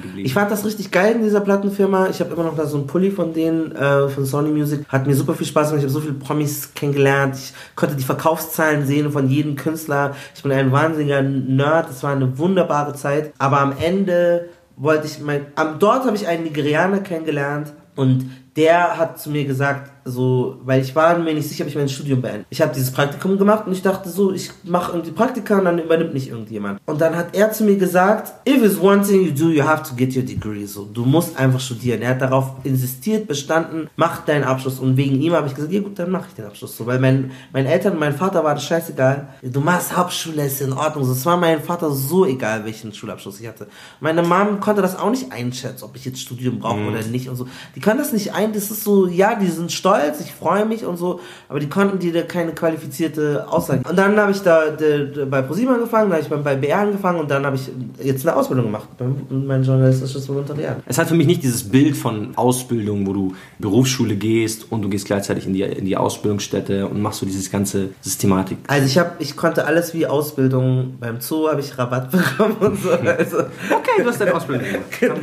geblieben? Ich fand das richtig geil in dieser Plattenfirma. Ich habe immer noch da so einen Pulli von denen, äh, von Sony Music. Hat mir super viel Spaß gemacht. Ich habe so viele Promis kennengelernt. Ich konnte die Verkaufszahlen sehen von jedem Künstler. Ich bin ein wahnsinniger Nerd. Es war eine wunderbare Zeit. Aber am Ende wollte ich mein. Dort habe ich einen Nigerianer kennengelernt und der hat zu mir gesagt, so, weil ich war mir nicht sicher, ob ich mein Studium beende. Ich habe dieses Praktikum gemacht und ich dachte so, ich mache irgendwie Praktika und dann übernimmt nicht irgendjemand. Und dann hat er zu mir gesagt, if it's one thing you do, you have to get your degree. So, du musst einfach studieren. Er hat darauf insistiert, bestanden, mach deinen Abschluss. Und wegen ihm habe ich gesagt, ja gut, dann mache ich den Abschluss. So, weil mein, meinen Eltern und mein Vater war das scheißegal. Du machst Hauptschule, ist in Ordnung. So, es war meinem Vater so egal, welchen Schulabschluss ich hatte. Meine Mom konnte das auch nicht einschätzen, ob ich jetzt Studium brauche oder nicht und so. Die kann das nicht ein, das ist so, ja, die sind stolz, ich freue mich und so, aber die konnten dir da keine qualifizierte Aussage. Und dann habe ich da de, de, bei ProSieben angefangen, dann habe ich beim, bei BR angefangen und dann habe ich jetzt eine Ausbildung gemacht, beim, mein journalistisches Volontariat. Es hat für mich nicht dieses Bild von Ausbildung, wo du Berufsschule gehst und du gehst gleichzeitig in die, in die Ausbildungsstätte und machst so dieses ganze Systematik. Also ich habe, ich konnte alles wie Ausbildung, beim Zoo habe ich Rabatt bekommen und so. Also, Okay, du hast deine Ausbildung gemacht. Genau.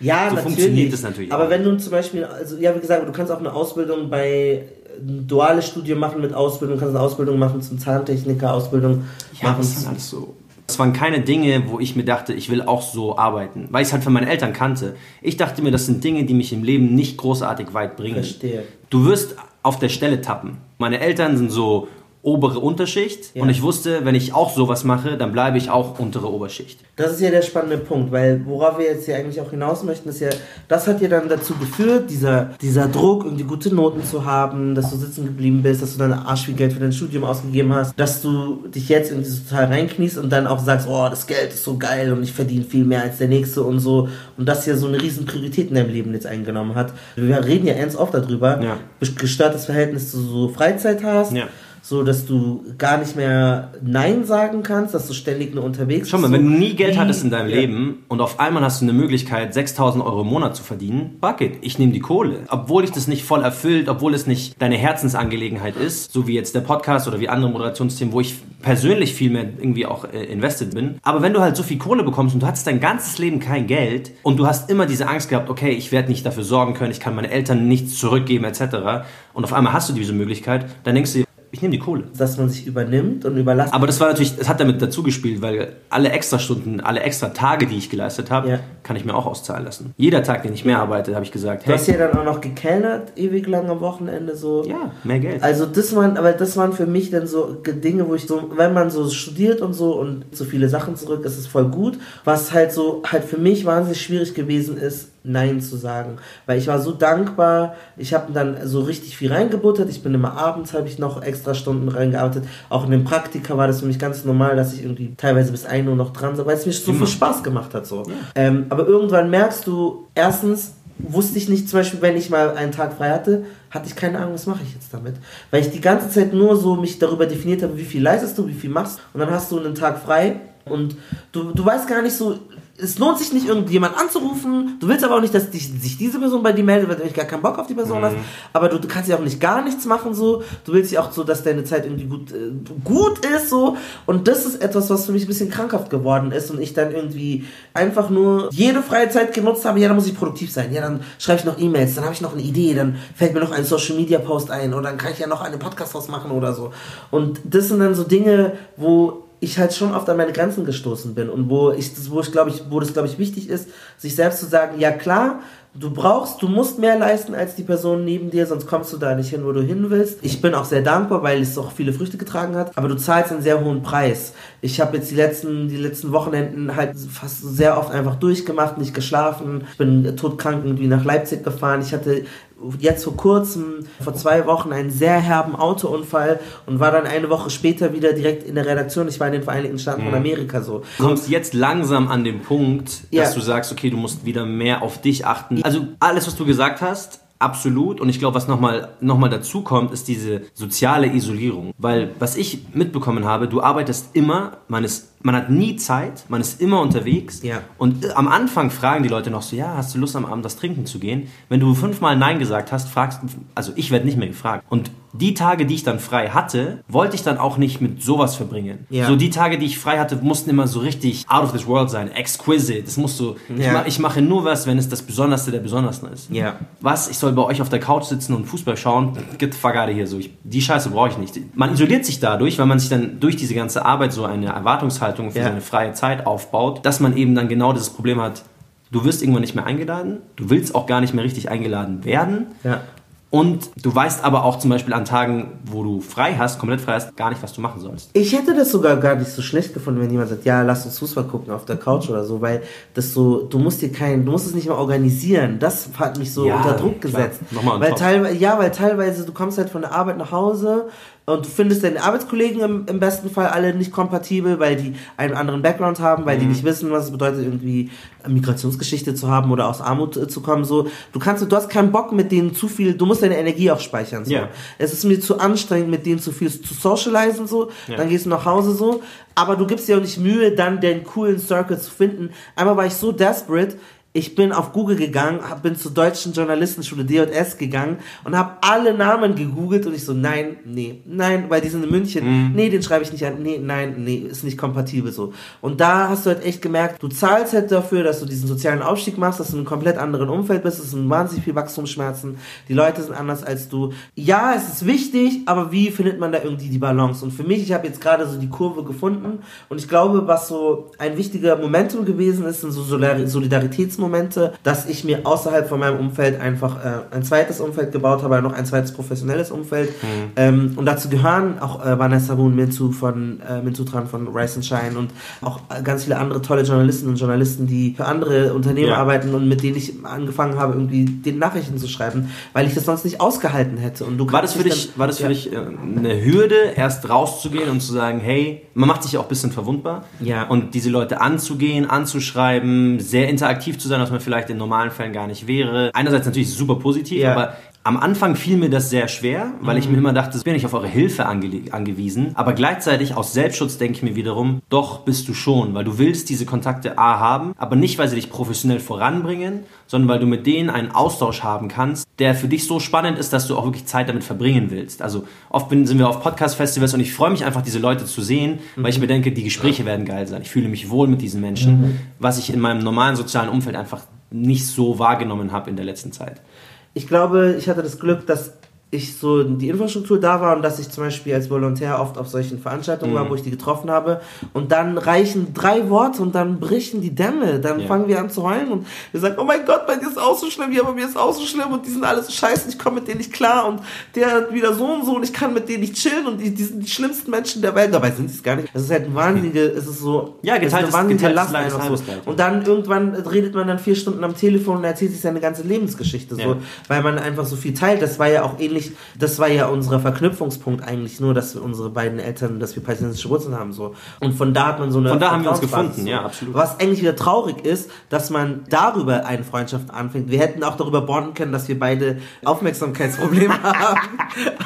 Ja, So natürlich. funktioniert das natürlich Aber auch. wenn du zum Beispiel, also ja, wie gesagt, du kannst auch eine Ausbildung bei ein duales Studium machen mit Ausbildung, du kannst eine Ausbildung machen zum Zahntechniker, Ausbildung Ja, machen. das alles so. Das waren keine Dinge, wo ich mir dachte, ich will auch so arbeiten, weil ich es halt von meinen Eltern kannte. Ich dachte mir, das sind Dinge, die mich im Leben nicht großartig weit bringen. Verstehe. Du wirst auf der Stelle tappen. Meine Eltern sind so obere Unterschicht Ja. und ich wusste, wenn ich auch sowas mache, dann bleibe ich auch untere Oberschicht. Das ist ja der spannende Punkt, weil worauf wir jetzt hier eigentlich auch hinaus möchten, ist ja, das hat ja dann dazu geführt, dieser, dieser Druck, irgendwie gute Noten zu haben, dass du sitzen geblieben bist, dass du dein Arsch viel Geld für dein Studium ausgegeben hast, dass du dich jetzt irgendwie so total reinkniest und dann auch sagst, oh, das Geld ist so geil und ich verdiene viel mehr als der Nächste und so und das ja so eine riesen Priorität in deinem Leben jetzt eingenommen hat. Wir reden ja ernst oft darüber, Ja. gestörtes Verhältnis zu so Freizeit hast, Ja. So dass du gar nicht mehr Nein sagen kannst, dass du ständig nur unterwegs Schau mal, bist. wenn du nie Geld hattest in deinem Ja. Leben und auf einmal hast du eine Möglichkeit, 6000 Euro im Monat zu verdienen, fuck it, ich nehme die Kohle. Obwohl ich das nicht voll erfüllt, obwohl es nicht deine Herzensangelegenheit ist, so wie jetzt der Podcast oder wie andere Moderationsthemen, wo ich persönlich viel mehr irgendwie auch äh, invested bin. Aber wenn du halt so viel Kohle bekommst und du hattest dein ganzes Leben kein Geld und du hast immer diese Angst gehabt, okay, ich werde nicht dafür sorgen können, ich kann meinen Eltern nichts zurückgeben etc. Und auf einmal hast du diese Möglichkeit, dann denkst du dir, ich nehme die Kohle. dass man sich übernimmt und überlasst. Aber das war natürlich, es hat damit dazu gespielt, weil alle extra Stunden, alle extra Tage, die ich geleistet habe, Ja. kann ich mir auch auszahlen lassen. Jeder Tag, den ich mehr arbeite, habe ich gesagt, du hast hey, ja dann auch noch gekellnert, ewig lang am Wochenende so. ja, mehr Geld. Also das waren, aber das waren für mich dann so Dinge, wo ich so, wenn man so studiert und so und so viele Sachen zurück, ist es voll gut. Was halt so, halt für mich wahnsinnig schwierig gewesen ist, Nein zu sagen, weil ich war so dankbar. Ich habe dann so richtig viel reingebuttert. Ich bin immer abends habe ich noch extra Stunden reingearbeitet. Auch in den Praktika war das für mich ganz normal, dass ich irgendwie teilweise bis 1 Uhr noch dran war, weil es mir so viel Spaß gemacht hat so. Ähm, aber irgendwann merkst du erstens wusste ich nicht, zum Beispiel, wenn ich mal einen Tag frei hatte, hatte ich keine Ahnung, was mache ich jetzt damit. Weil ich die ganze Zeit nur so mich darüber definiert habe, wie viel leistest du, wie viel machst. Und dann hast du einen Tag frei und du, du weißt gar nicht so, es lohnt sich nicht, irgendjemand anzurufen. Du willst aber auch nicht, dass dich, sich diese Person bei dir meldet, weil du eigentlich gar keinen Bock auf die Person hast. Aber du, du kannst ja auch nicht gar nichts machen so. Du willst ja auch so, dass deine Zeit irgendwie gut, äh, gut ist so. Und das ist etwas, was für mich ein bisschen krankhaft geworden ist und ich dann irgendwie einfach nur jede freie Zeit genutzt habe. Ja, dann muss ich produktiv sein. Ja, dann schreibe ich noch E-Mails, dann habe ich noch eine Idee, dann fällt mir noch ein Social Media Post ein oder dann kann ich ja noch einen Podcast draus machen oder so. Und das sind dann so Dinge, wo ich halt schon oft an meine Grenzen gestoßen bin und wo ich das, wo ich glaube ich, wo das glaube ich wichtig ist, sich selbst zu sagen, ja klar, du brauchst, du musst mehr leisten als die Person neben dir, sonst kommst du da nicht hin, wo du hin willst. Ich bin auch sehr dankbar, weil es auch viele Früchte getragen hat, aber du zahlst einen sehr hohen Preis. Ich habe jetzt die letzten, die letzten Wochenenden halt fast sehr oft einfach durchgemacht, nicht geschlafen. Ich bin todkrank irgendwie nach Leipzig gefahren. Ich hatte jetzt vor kurzem, vor zwei Wochen, einen sehr herben Autounfall und war dann eine Woche später wieder direkt in der Redaktion. Ich war in den Vereinigten Staaten von Amerika so. Du kommst jetzt langsam an den Punkt, Ja. dass du sagst, okay, du musst wieder mehr auf dich achten. Also alles, was du gesagt hast, absolut. Und ich glaube, was nochmal noch mal dazu kommt, ist diese soziale Isolierung. Weil was ich mitbekommen habe, du arbeitest immer, man ist man hat nie Zeit, man ist immer unterwegs. Ja. Und äh, am Anfang fragen die Leute noch so, ja, hast du Lust am Abend was trinken zu gehen? Wenn du fünfmal Nein gesagt hast, fragst also ich werde nicht mehr gefragt. Und die Tage, die ich dann frei hatte, wollte ich dann auch nicht mit sowas verbringen. Ja. So die Tage, die ich frei hatte, mussten immer so richtig out of this world sein, exquisite. Das musst du, ich, Ja. ma, ich mache nur was, wenn es das Besonderste der Besondersten ist. Ja. Was? Ich soll bei euch auf der Couch sitzen und Fußball schauen? Get the fuck out of here. So, ich, die Scheiße brauche ich nicht. Man isoliert sich dadurch, weil man sich dann durch diese ganze Arbeit so eine Erwartungshaltung für Ja. seine freie Zeit aufbaut, dass man eben dann genau dieses Problem hat, du wirst irgendwann nicht mehr eingeladen, du willst auch gar nicht mehr richtig eingeladen werden. Ja. Und du weißt aber auch zum Beispiel an Tagen, wo du frei hast, komplett frei hast, gar nicht, was du machen sollst. Ich hätte das sogar gar nicht so schlecht gefunden, wenn jemand sagt, ja, lass uns Fußball gucken auf der Couch oder so, weil das so, du musst dir kein, du musst es nicht mehr organisieren. Das hat mich so Ja, unter Druck klar. gesetzt. Nochmal weil teilweise, ja, weil teilweise du kommst halt von der Arbeit nach Hause und du findest deine Arbeitskollegen im, im besten Fall alle nicht kompatibel, weil die einen anderen Background haben, weil Mhm. die nicht wissen, was es bedeutet, irgendwie Migrationsgeschichte zu haben oder aus Armut äh, zu kommen. So, du kannst, du hast keinen Bock mit denen zu viel, du musst deine Energie auch speichern. So. Ja. Es ist mir zu anstrengend, mit denen zu viel zu socialisen, so. Dann gehst du nach Hause, so. Aber du gibst dir auch nicht Mühe, dann den coolen Circle zu finden. Einmal war ich so desperate, ich bin auf Google gegangen, hab, bin zur deutschen Journalistenschule DJS gegangen und habe alle Namen gegoogelt und ich so, nein, nee, nein, weil die sind in München. Nee, den schreibe ich nicht an. Nee, nein, nee, ist nicht kompatibel so. Und da hast du halt echt gemerkt, du zahlst halt dafür, dass du diesen sozialen Aufstieg machst, dass du in einem komplett anderen Umfeld bist, es sind wahnsinnig viel Wachstumsschmerzen, die Leute sind anders als du. Ja, es ist wichtig, aber wie findet man da irgendwie die Balance? Und für mich, ich habe jetzt gerade so die Kurve gefunden und ich glaube, was so ein wichtiger Momentum gewesen ist, sind so Solidar- Solidaritätsmomente, dass ich mir außerhalb von meinem Umfeld einfach äh, ein zweites Umfeld gebaut habe, noch ein zweites professionelles Umfeld. Ähm, und dazu gehören auch äh, Vanessa Moon Minzu von äh, Minzu Tran von Rice and Shine und auch äh, ganz viele andere tolle Journalisten und Journalisten, die für andere Unternehmen Ja. arbeiten und mit denen ich angefangen habe, irgendwie den Nachrichten zu schreiben, weil ich das sonst nicht ausgehalten hätte. Und du War das für dich dann- war das für ja. dich äh, eine Hürde, erst rauszugehen und zu sagen, hey, man macht sich ja auch ein bisschen verwundbar. Ja. Und diese Leute anzugehen, anzuschreiben, sehr interaktiv zu sein, was man vielleicht in normalen Fällen gar nicht wäre. Einerseits natürlich super positiv, Ja. aber am Anfang fiel mir das sehr schwer, weil ich mir immer dachte, ich bin nicht auf eure Hilfe ange angewiesen. Aber gleichzeitig aus Selbstschutz denke ich mir wiederum, doch bist du schon, weil du willst diese Kontakte A haben, aber nicht, weil sie dich professionell voranbringen, sondern weil du mit denen einen Austausch haben kannst, der für dich so spannend ist, dass du auch wirklich Zeit damit verbringen willst. Also oft bin, sind wir auf Podcast-Festivals und ich freue mich einfach, diese Leute zu sehen, weil ich mir denke, die Gespräche werden geil sein. Ich fühle mich wohl mit diesen Menschen, was ich in meinem normalen sozialen Umfeld einfach nicht so wahrgenommen habe in der letzten Zeit. Ich glaube, ich hatte das Glück, dass ich so die Infrastruktur da war und dass ich zum Beispiel als Volontär oft auf solchen Veranstaltungen Mhm. war, wo ich die getroffen habe. Und dann reichen drei Worte und dann brechen die Dämme. Dann Ja. fangen wir an zu heulen und wir sagen, oh mein Gott, bei dir ist auch so schlimm, ja, bei mir ist auch so schlimm und die sind alle so scheiße, ich komme mit denen nicht klar und der hat wieder so und so und ich kann mit denen nicht chillen und die, die sind die schlimmsten Menschen der Welt. Dabei sind sie es gar nicht. Es ist halt ein wahnsinnige, es ist so, Ja, es ist geteiltes- eine wahnsinnige geteiltes Last Leid ist einfach halbes so. Und dann irgendwann redet man dann vier Stunden am Telefon und erzählt sich seine ganze Lebensgeschichte, so, Ja. weil man einfach so viel teilt. Das war ja auch ähnlich, das war ja unser Verknüpfungspunkt eigentlich nur, dass wir unsere beiden Eltern, dass wir palästinensische Wurzeln haben, so. Und von da hat man so eine Von da haben wir uns gefunden, so. ja, absolut. Was eigentlich wieder traurig ist, dass man darüber eine Freundschaft anfängt. Wir hätten auch darüber bonden können, dass wir beide Aufmerksamkeitsprobleme haben.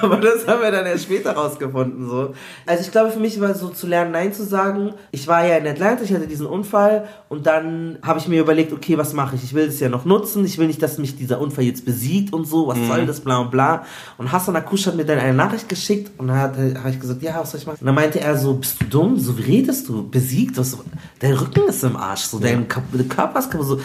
Aber das haben wir dann erst später rausgefunden, so. Also ich glaube, für mich war so zu lernen, Nein zu sagen. Ich war ja in Atlanta, ich hatte diesen Unfall und dann habe ich mir überlegt, okay, was mache ich? Ich will es ja noch nutzen. Ich will nicht, dass mich dieser Unfall jetzt besiegt und so. Was Mhm. soll das, bla und bla. Und Hassan Akush hat mir dann eine Nachricht geschickt und dann habe ich gesagt, ja, was soll ich machen? Und dann meinte er so, bist du dumm? So, wie redest du? Besiegt? Was, dein Rücken ist im Arsch. So, dein Körper ist kaputt. So,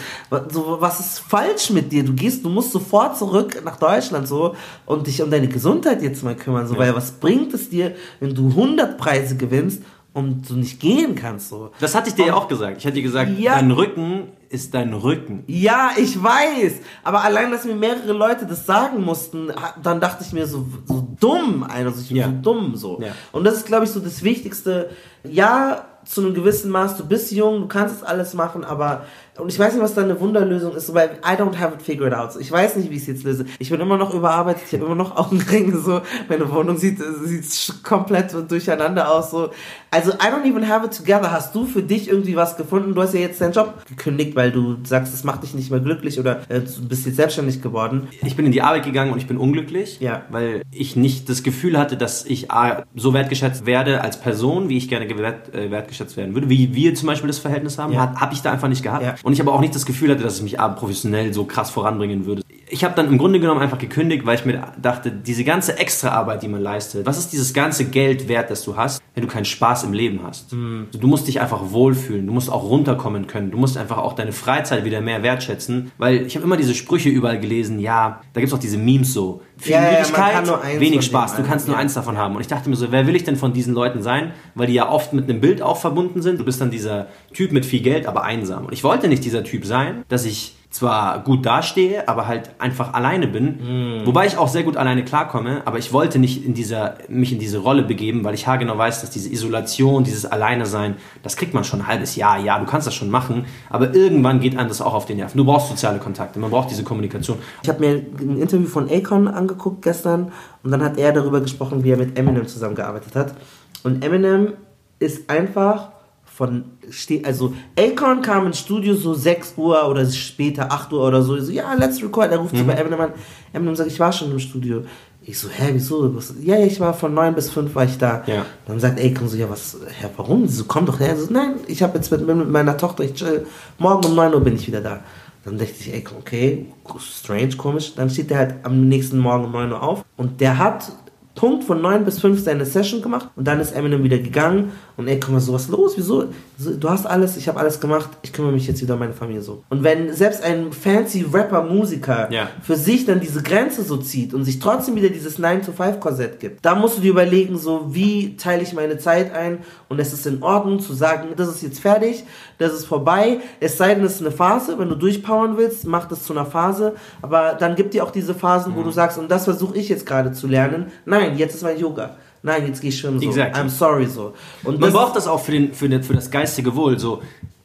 so, was ist falsch mit dir? Du gehst, du musst sofort zurück nach Deutschland so und dich um deine Gesundheit jetzt mal kümmern. So, weil was bringt es dir, wenn du 100 Preise gewinnst und du nicht gehen kannst? So. Das hatte ich dir ja auch gesagt. Ich hatte dir gesagt, Ja. dein Rücken ist dein Rücken. Ja, ich weiß. Aber allein, dass mir mehrere Leute das sagen mussten, dann dachte ich mir so, so dumm, also ich Ja. so dumm so. Ja. Und das ist, glaube ich, so das Wichtigste. Ja, zu einem gewissen Maß, du bist jung, du kannst es alles machen, aber und ich weiß nicht, was da eine Wunderlösung ist, weil I don't have it figured out. Ich weiß nicht, wie ich es jetzt löse. Ich bin immer noch überarbeitet, ich habe immer noch Augenringe, so. Meine Wohnung sieht, sieht komplett durcheinander aus, so. Also, I don't even have it together. Hast du für dich irgendwie was gefunden? Du hast ja jetzt deinen Job gekündigt, weil du sagst, es macht dich nicht mehr glücklich oder äh, du bist jetzt selbstständig geworden. Ich bin in die Arbeit gegangen und ich bin unglücklich, Ja. weil ich nicht das Gefühl hatte, dass ich A, so wertgeschätzt werde als Person, wie ich gerne gewert, äh, wertgeschätzt werden würde. Wie wir zum Beispiel das Verhältnis haben, Ja. habe hab ich da einfach nicht gehabt. Ja. Und ich aber auch nicht das Gefühl hatte, dass ich mich A, professionell so krass voranbringen würde. Ich habe dann im Grunde genommen einfach gekündigt, weil ich mir dachte, diese ganze Extraarbeit, die man leistet, was ist dieses ganze Geld wert, das du hast, wenn du keinen Spaß im Leben hast? Mhm. Du musst dich einfach wohlfühlen, du musst auch runterkommen können, du musst einfach auch deine Freizeit wieder mehr wertschätzen, weil ich habe immer diese Sprüche überall gelesen, ja, da gibt's auch diese Memes so, viel Ja, ja, Müdigkeit, eins wenig Spaß, du kannst nur ja. eins davon haben. Und ich dachte mir so, wer will ich denn von diesen Leuten sein? Weil die ja oft mit einem Bild auch verbunden sind. Du bist dann dieser Typ mit viel Geld, aber einsam. Und ich wollte nicht dieser Typ sein, dass ich zwar gut dastehe, aber halt einfach alleine bin. Mm. Wobei ich auch sehr gut alleine klarkomme, aber ich wollte nicht in dieser, mich in diese Rolle begeben, weil ich haargenau weiß, dass diese Isolation, dieses Alleine sein, das kriegt man schon ein halbes Jahr. Ja, du kannst das schon machen, aber irgendwann geht einem das auch auf den Nerven. Du brauchst soziale Kontakte, man braucht diese Kommunikation. Ich habe mir ein Interview von Akon angeguckt gestern und dann hat er darüber gesprochen, wie er mit Eminem zusammengearbeitet hat. Und Eminem ist einfach von, ste- also Akon kam ins Studio so 6 Uhr oder später 8 Uhr oder so, so ja, let's record. Er ruft Mhm. so bei Eminem an. Eminem sagt, ich war schon im Studio. Ich so, hä, wieso? Was- Ja, ich war von 9 bis 5 war ich da. Ja. Dann sagt Akon so, ja, was, hä, warum? So, komm doch her. So, nein, ich habe jetzt mit, mit meiner Tochter, ich chill. Morgen um 9 Uhr bin ich wieder da. Dann dachte ich, ey, okay, strange, komisch. Dann steht der halt am nächsten Morgen um 9 Uhr auf und der hat Punkt von 9 bis 5 seine Session gemacht und dann ist Eminem wieder gegangen und ey, guck mal, so was los, wieso? So, Du hast alles, ich habe alles gemacht, ich kümmere mich jetzt wieder um meine Familie so. Und wenn selbst ein fancy Rapper, Musiker Ja. für sich dann diese Grenze so zieht und sich trotzdem wieder dieses 9-to-5-Korsett gibt, da musst du dir überlegen, so wie teile ich meine Zeit ein und es ist in Ordnung zu sagen, das ist jetzt fertig, das ist vorbei, es sei denn, es ist eine Phase, wenn du durchpowern willst, mach das zu einer Phase, aber dann gibt dir auch diese Phasen, Mhm. wo du sagst, und das versuche ich jetzt gerade zu lernen, nein, jetzt ist mein Yoga. Nein, jetzt gehe ich schwimmen so. Exactly. I'm sorry so. Und Man das- braucht das auch für, den, für, den, für das geistige Wohl, so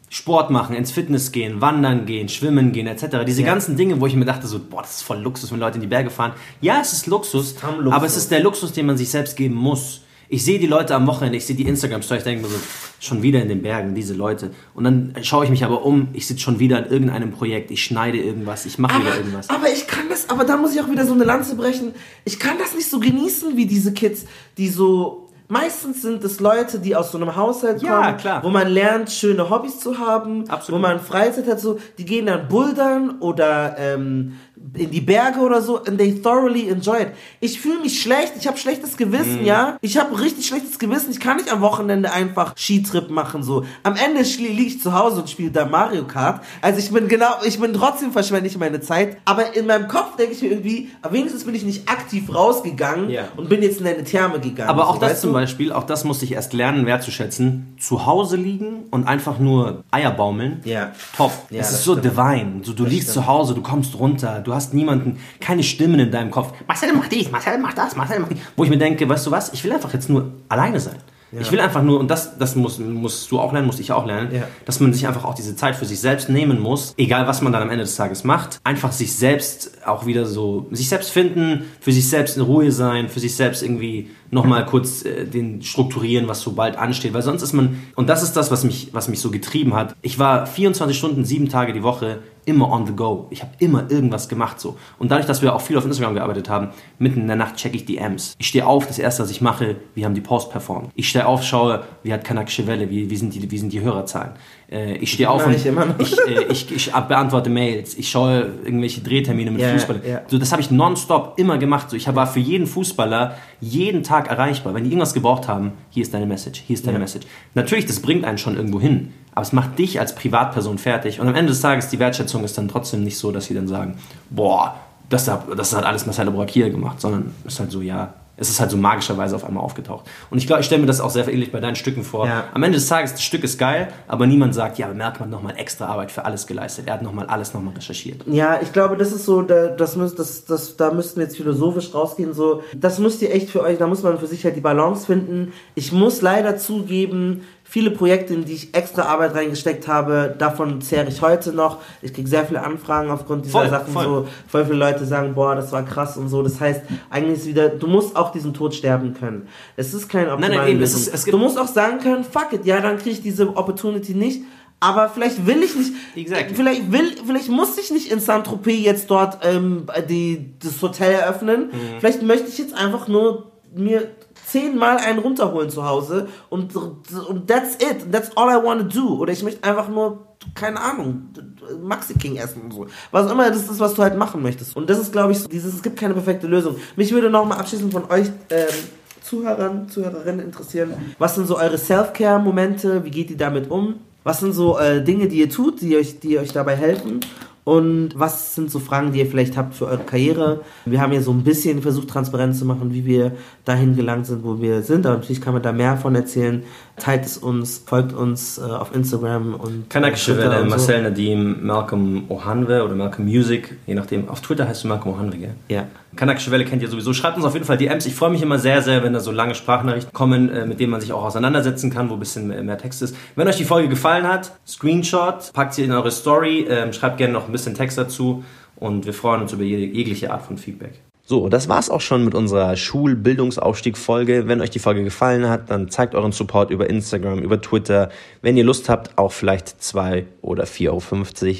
Sport machen, ins Fitness gehen, wandern gehen, schwimmen gehen, etc. Diese Ja. ganzen Dinge, wo ich mir dachte, so, boah, das ist voll Luxus, wenn Leute in die Berge fahren. Ja, es ist Luxus, Tam Luxus. aber es ist der Luxus, den man sich selbst geben muss. Ich sehe die Leute am Wochenende, ich sehe die Instagram-Story, ich denke mir so, schon wieder in den Bergen, diese Leute. Und dann schaue ich mich aber um, ich sitze schon wieder an irgendeinem Projekt, ich schneide irgendwas, ich mache wieder irgendwas. aber ich kann das, aber da muss ich auch wieder so eine Lanze brechen. Ich kann das nicht so genießen wie diese Kids, die so. Meistens sind es Leute, die aus so einem Haushalt Ja, kommen, klar. wo man lernt, schöne Hobbys zu haben, Absolut. wo man Freizeit hat, so, die gehen dann bouldern oder ähm, in die Berge oder so and they thoroughly enjoy it. Ich fühle mich schlecht, ich habe schlechtes Gewissen, ja. Ich habe richtig schlechtes Gewissen. Ich kann nicht am Wochenende einfach Skitrip machen so. Am Ende liege ich zu Hause und spiele da Mario Kart. Also ich bin genau, ich bin trotzdem verschwende ich meine Zeit, aber in meinem Kopf denke ich mir irgendwie, aber wenigstens bin ich nicht aktiv rausgegangen Ja. und bin jetzt in eine Therme gegangen. Aber auch so, das zum? Beispiel, auch das musste ich erst lernen, wertzuschätzen. Zu Hause liegen und einfach nur Eier baumeln. Ja. Top. Ja, es das ist so stimmt. divine. So, du liegst stimmt. zu Hause, du kommst runter, du hast niemanden, keine Stimmen in deinem Kopf. Marcel macht dies, Marcel macht das, Marcel macht dies. Wo ich mir denke, weißt du was, ich will einfach jetzt nur alleine sein. Ich will einfach nur, und das, das muss, musst du auch lernen, muss ich auch lernen, Ja. dass man sich einfach auch diese Zeit für sich selbst nehmen muss, egal was man dann am Ende des Tages macht, einfach sich selbst auch wieder so, sich selbst finden, für sich selbst in Ruhe sein, für sich selbst irgendwie nochmal kurz äh, den strukturieren, was so bald ansteht, weil sonst ist man, und das ist das, was mich, was mich so getrieben hat. Ich war 24 Stunden, sieben Tage die Woche immer on the go. Ich habe immer irgendwas gemacht so. Und dadurch, dass wir auch viel auf Instagram gearbeitet haben, mitten in der Nacht checke ich die Amps. Ich stehe auf, das erste, was ich mache, wie haben die Post performt. Ich stehe auf, schaue, wie hat Kanakische Welle, wie, wie, sind die, wie sind die Hörerzahlen. Äh, ich stehe auf und ich, äh, ich, ich beantworte Mails. Ich schaue irgendwelche Drehtermine mit Ja, Fußballern. ja. So, das habe ich nonstop immer gemacht. So, ich war für jeden Fußballer jeden Tag erreichbar. Wenn die irgendwas gebraucht haben, hier ist deine Message, hier ist deine Message. Natürlich, das bringt einen schon irgendwo hin. Aber es macht dich als Privatperson fertig. Und am Ende des Tages, die Wertschätzung ist dann trotzdem nicht so, dass sie dann sagen, boah, das, hat- das hat alles Marcelo Brachier gemacht, sondern es ist halt so, ja, es ist halt so magischerweise auf einmal aufgetaucht. Und ich glaube, ich stelle mir das auch sehr ähnlich bei deinen Stücken vor. Ja. Am Ende des Tages, das Stück ist geil, aber niemand sagt, ja, hat nochmal extra Arbeit für alles geleistet. Er hat nochmal alles nochmal recherchiert. Ja, ich glaube, das ist so, da, das müsst, das, das, da müssten wir jetzt philosophisch rausgehen. So, das müsst ihr echt für euch, da muss man für sich halt die Balance finden. Ich muss leider zugeben, viele Projekte, in die ich extra Arbeit reingesteckt habe, davon zehre ich heute noch. Ich kriege sehr viele Anfragen aufgrund dieser Voll, Sachen. voll. So, voll viele Leute sagen, boah, das war krass und so. Das heißt, eigentlich ist wieder, du musst auch diesen Tod sterben können. Es ist kein nein, eben, es ist- es gibt- Du musst auch sagen können, fuck it, ja, dann kriege ich diese Opportunity nicht. Aber vielleicht will ich nicht. Exactly. Vielleicht will, vielleicht muss ich nicht in Saint-Tropez jetzt dort ähm, die, das Hotel eröffnen. Mhm. Vielleicht möchte ich jetzt einfach nur mir zehnmal einen runterholen zu Hause und, und that's it. That's all I want to do. Oder ich möchte einfach nur, keine Ahnung, Maxi King essen und so. Was immer das ist, was du halt machen möchtest. Und das ist, glaube ich, so dieses, es gibt keine perfekte Lösung. Mich würde nochmal abschließend von euch ähm, Zuhörern, Zuhörerinnen interessieren, was sind so eure Self-Care-Momente? Wie geht ihr damit um? Was sind so äh, Dinge, die ihr tut, die euch, die euch dabei helfen? Und was sind so Fragen, die ihr vielleicht habt für eure Karriere? Wir haben ja so ein bisschen versucht, transparent zu machen, wie wir dahin gelangt sind, wo wir sind. Aber natürlich kann man da mehr von erzählen. Teilt es uns, folgt uns äh, auf Instagram und Kanakische Welle, und so. Marcel Nadim, Malcolm Ohanwe oder Malcolm Music, je nachdem. Auf Twitter heißt du Malcolm Ohanwe, gell? Ja. Kanakische Welle kennt ihr sowieso. Schreibt uns auf jeden Fall DMs. Ich freue mich immer sehr, sehr, wenn da so lange Sprachnachrichten kommen, äh, mit denen man sich auch auseinandersetzen kann, wo ein bisschen mehr, mehr Text ist. Wenn euch die Folge gefallen hat, Screenshot, packt sie in eure Story, ähm, schreibt gerne noch ein bisschen Text dazu und wir freuen uns über jegliche Art von Feedback. So, das war's auch schon mit unserer Schulbildungsaufstieg-Folge. Wenn euch die Folge gefallen hat, dann zeigt euren Support über Instagram, über Twitter. Wenn ihr Lust habt, auch vielleicht 2 oder 4,50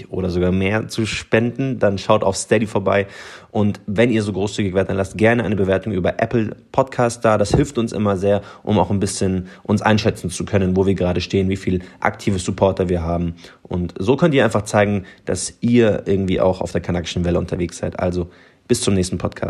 Euro oder sogar mehr zu spenden, dann schaut auf Steady vorbei. Und wenn ihr so großzügig werdet, dann lasst gerne eine Bewertung über Apple Podcast da. Das hilft uns immer sehr, um auch ein bisschen uns einschätzen zu können, wo wir gerade stehen, wie viel aktive Supporter wir haben. Und so könnt ihr einfach zeigen, dass ihr irgendwie auch auf der kanakischen Welle unterwegs seid. Also bis zum nächsten Podcast.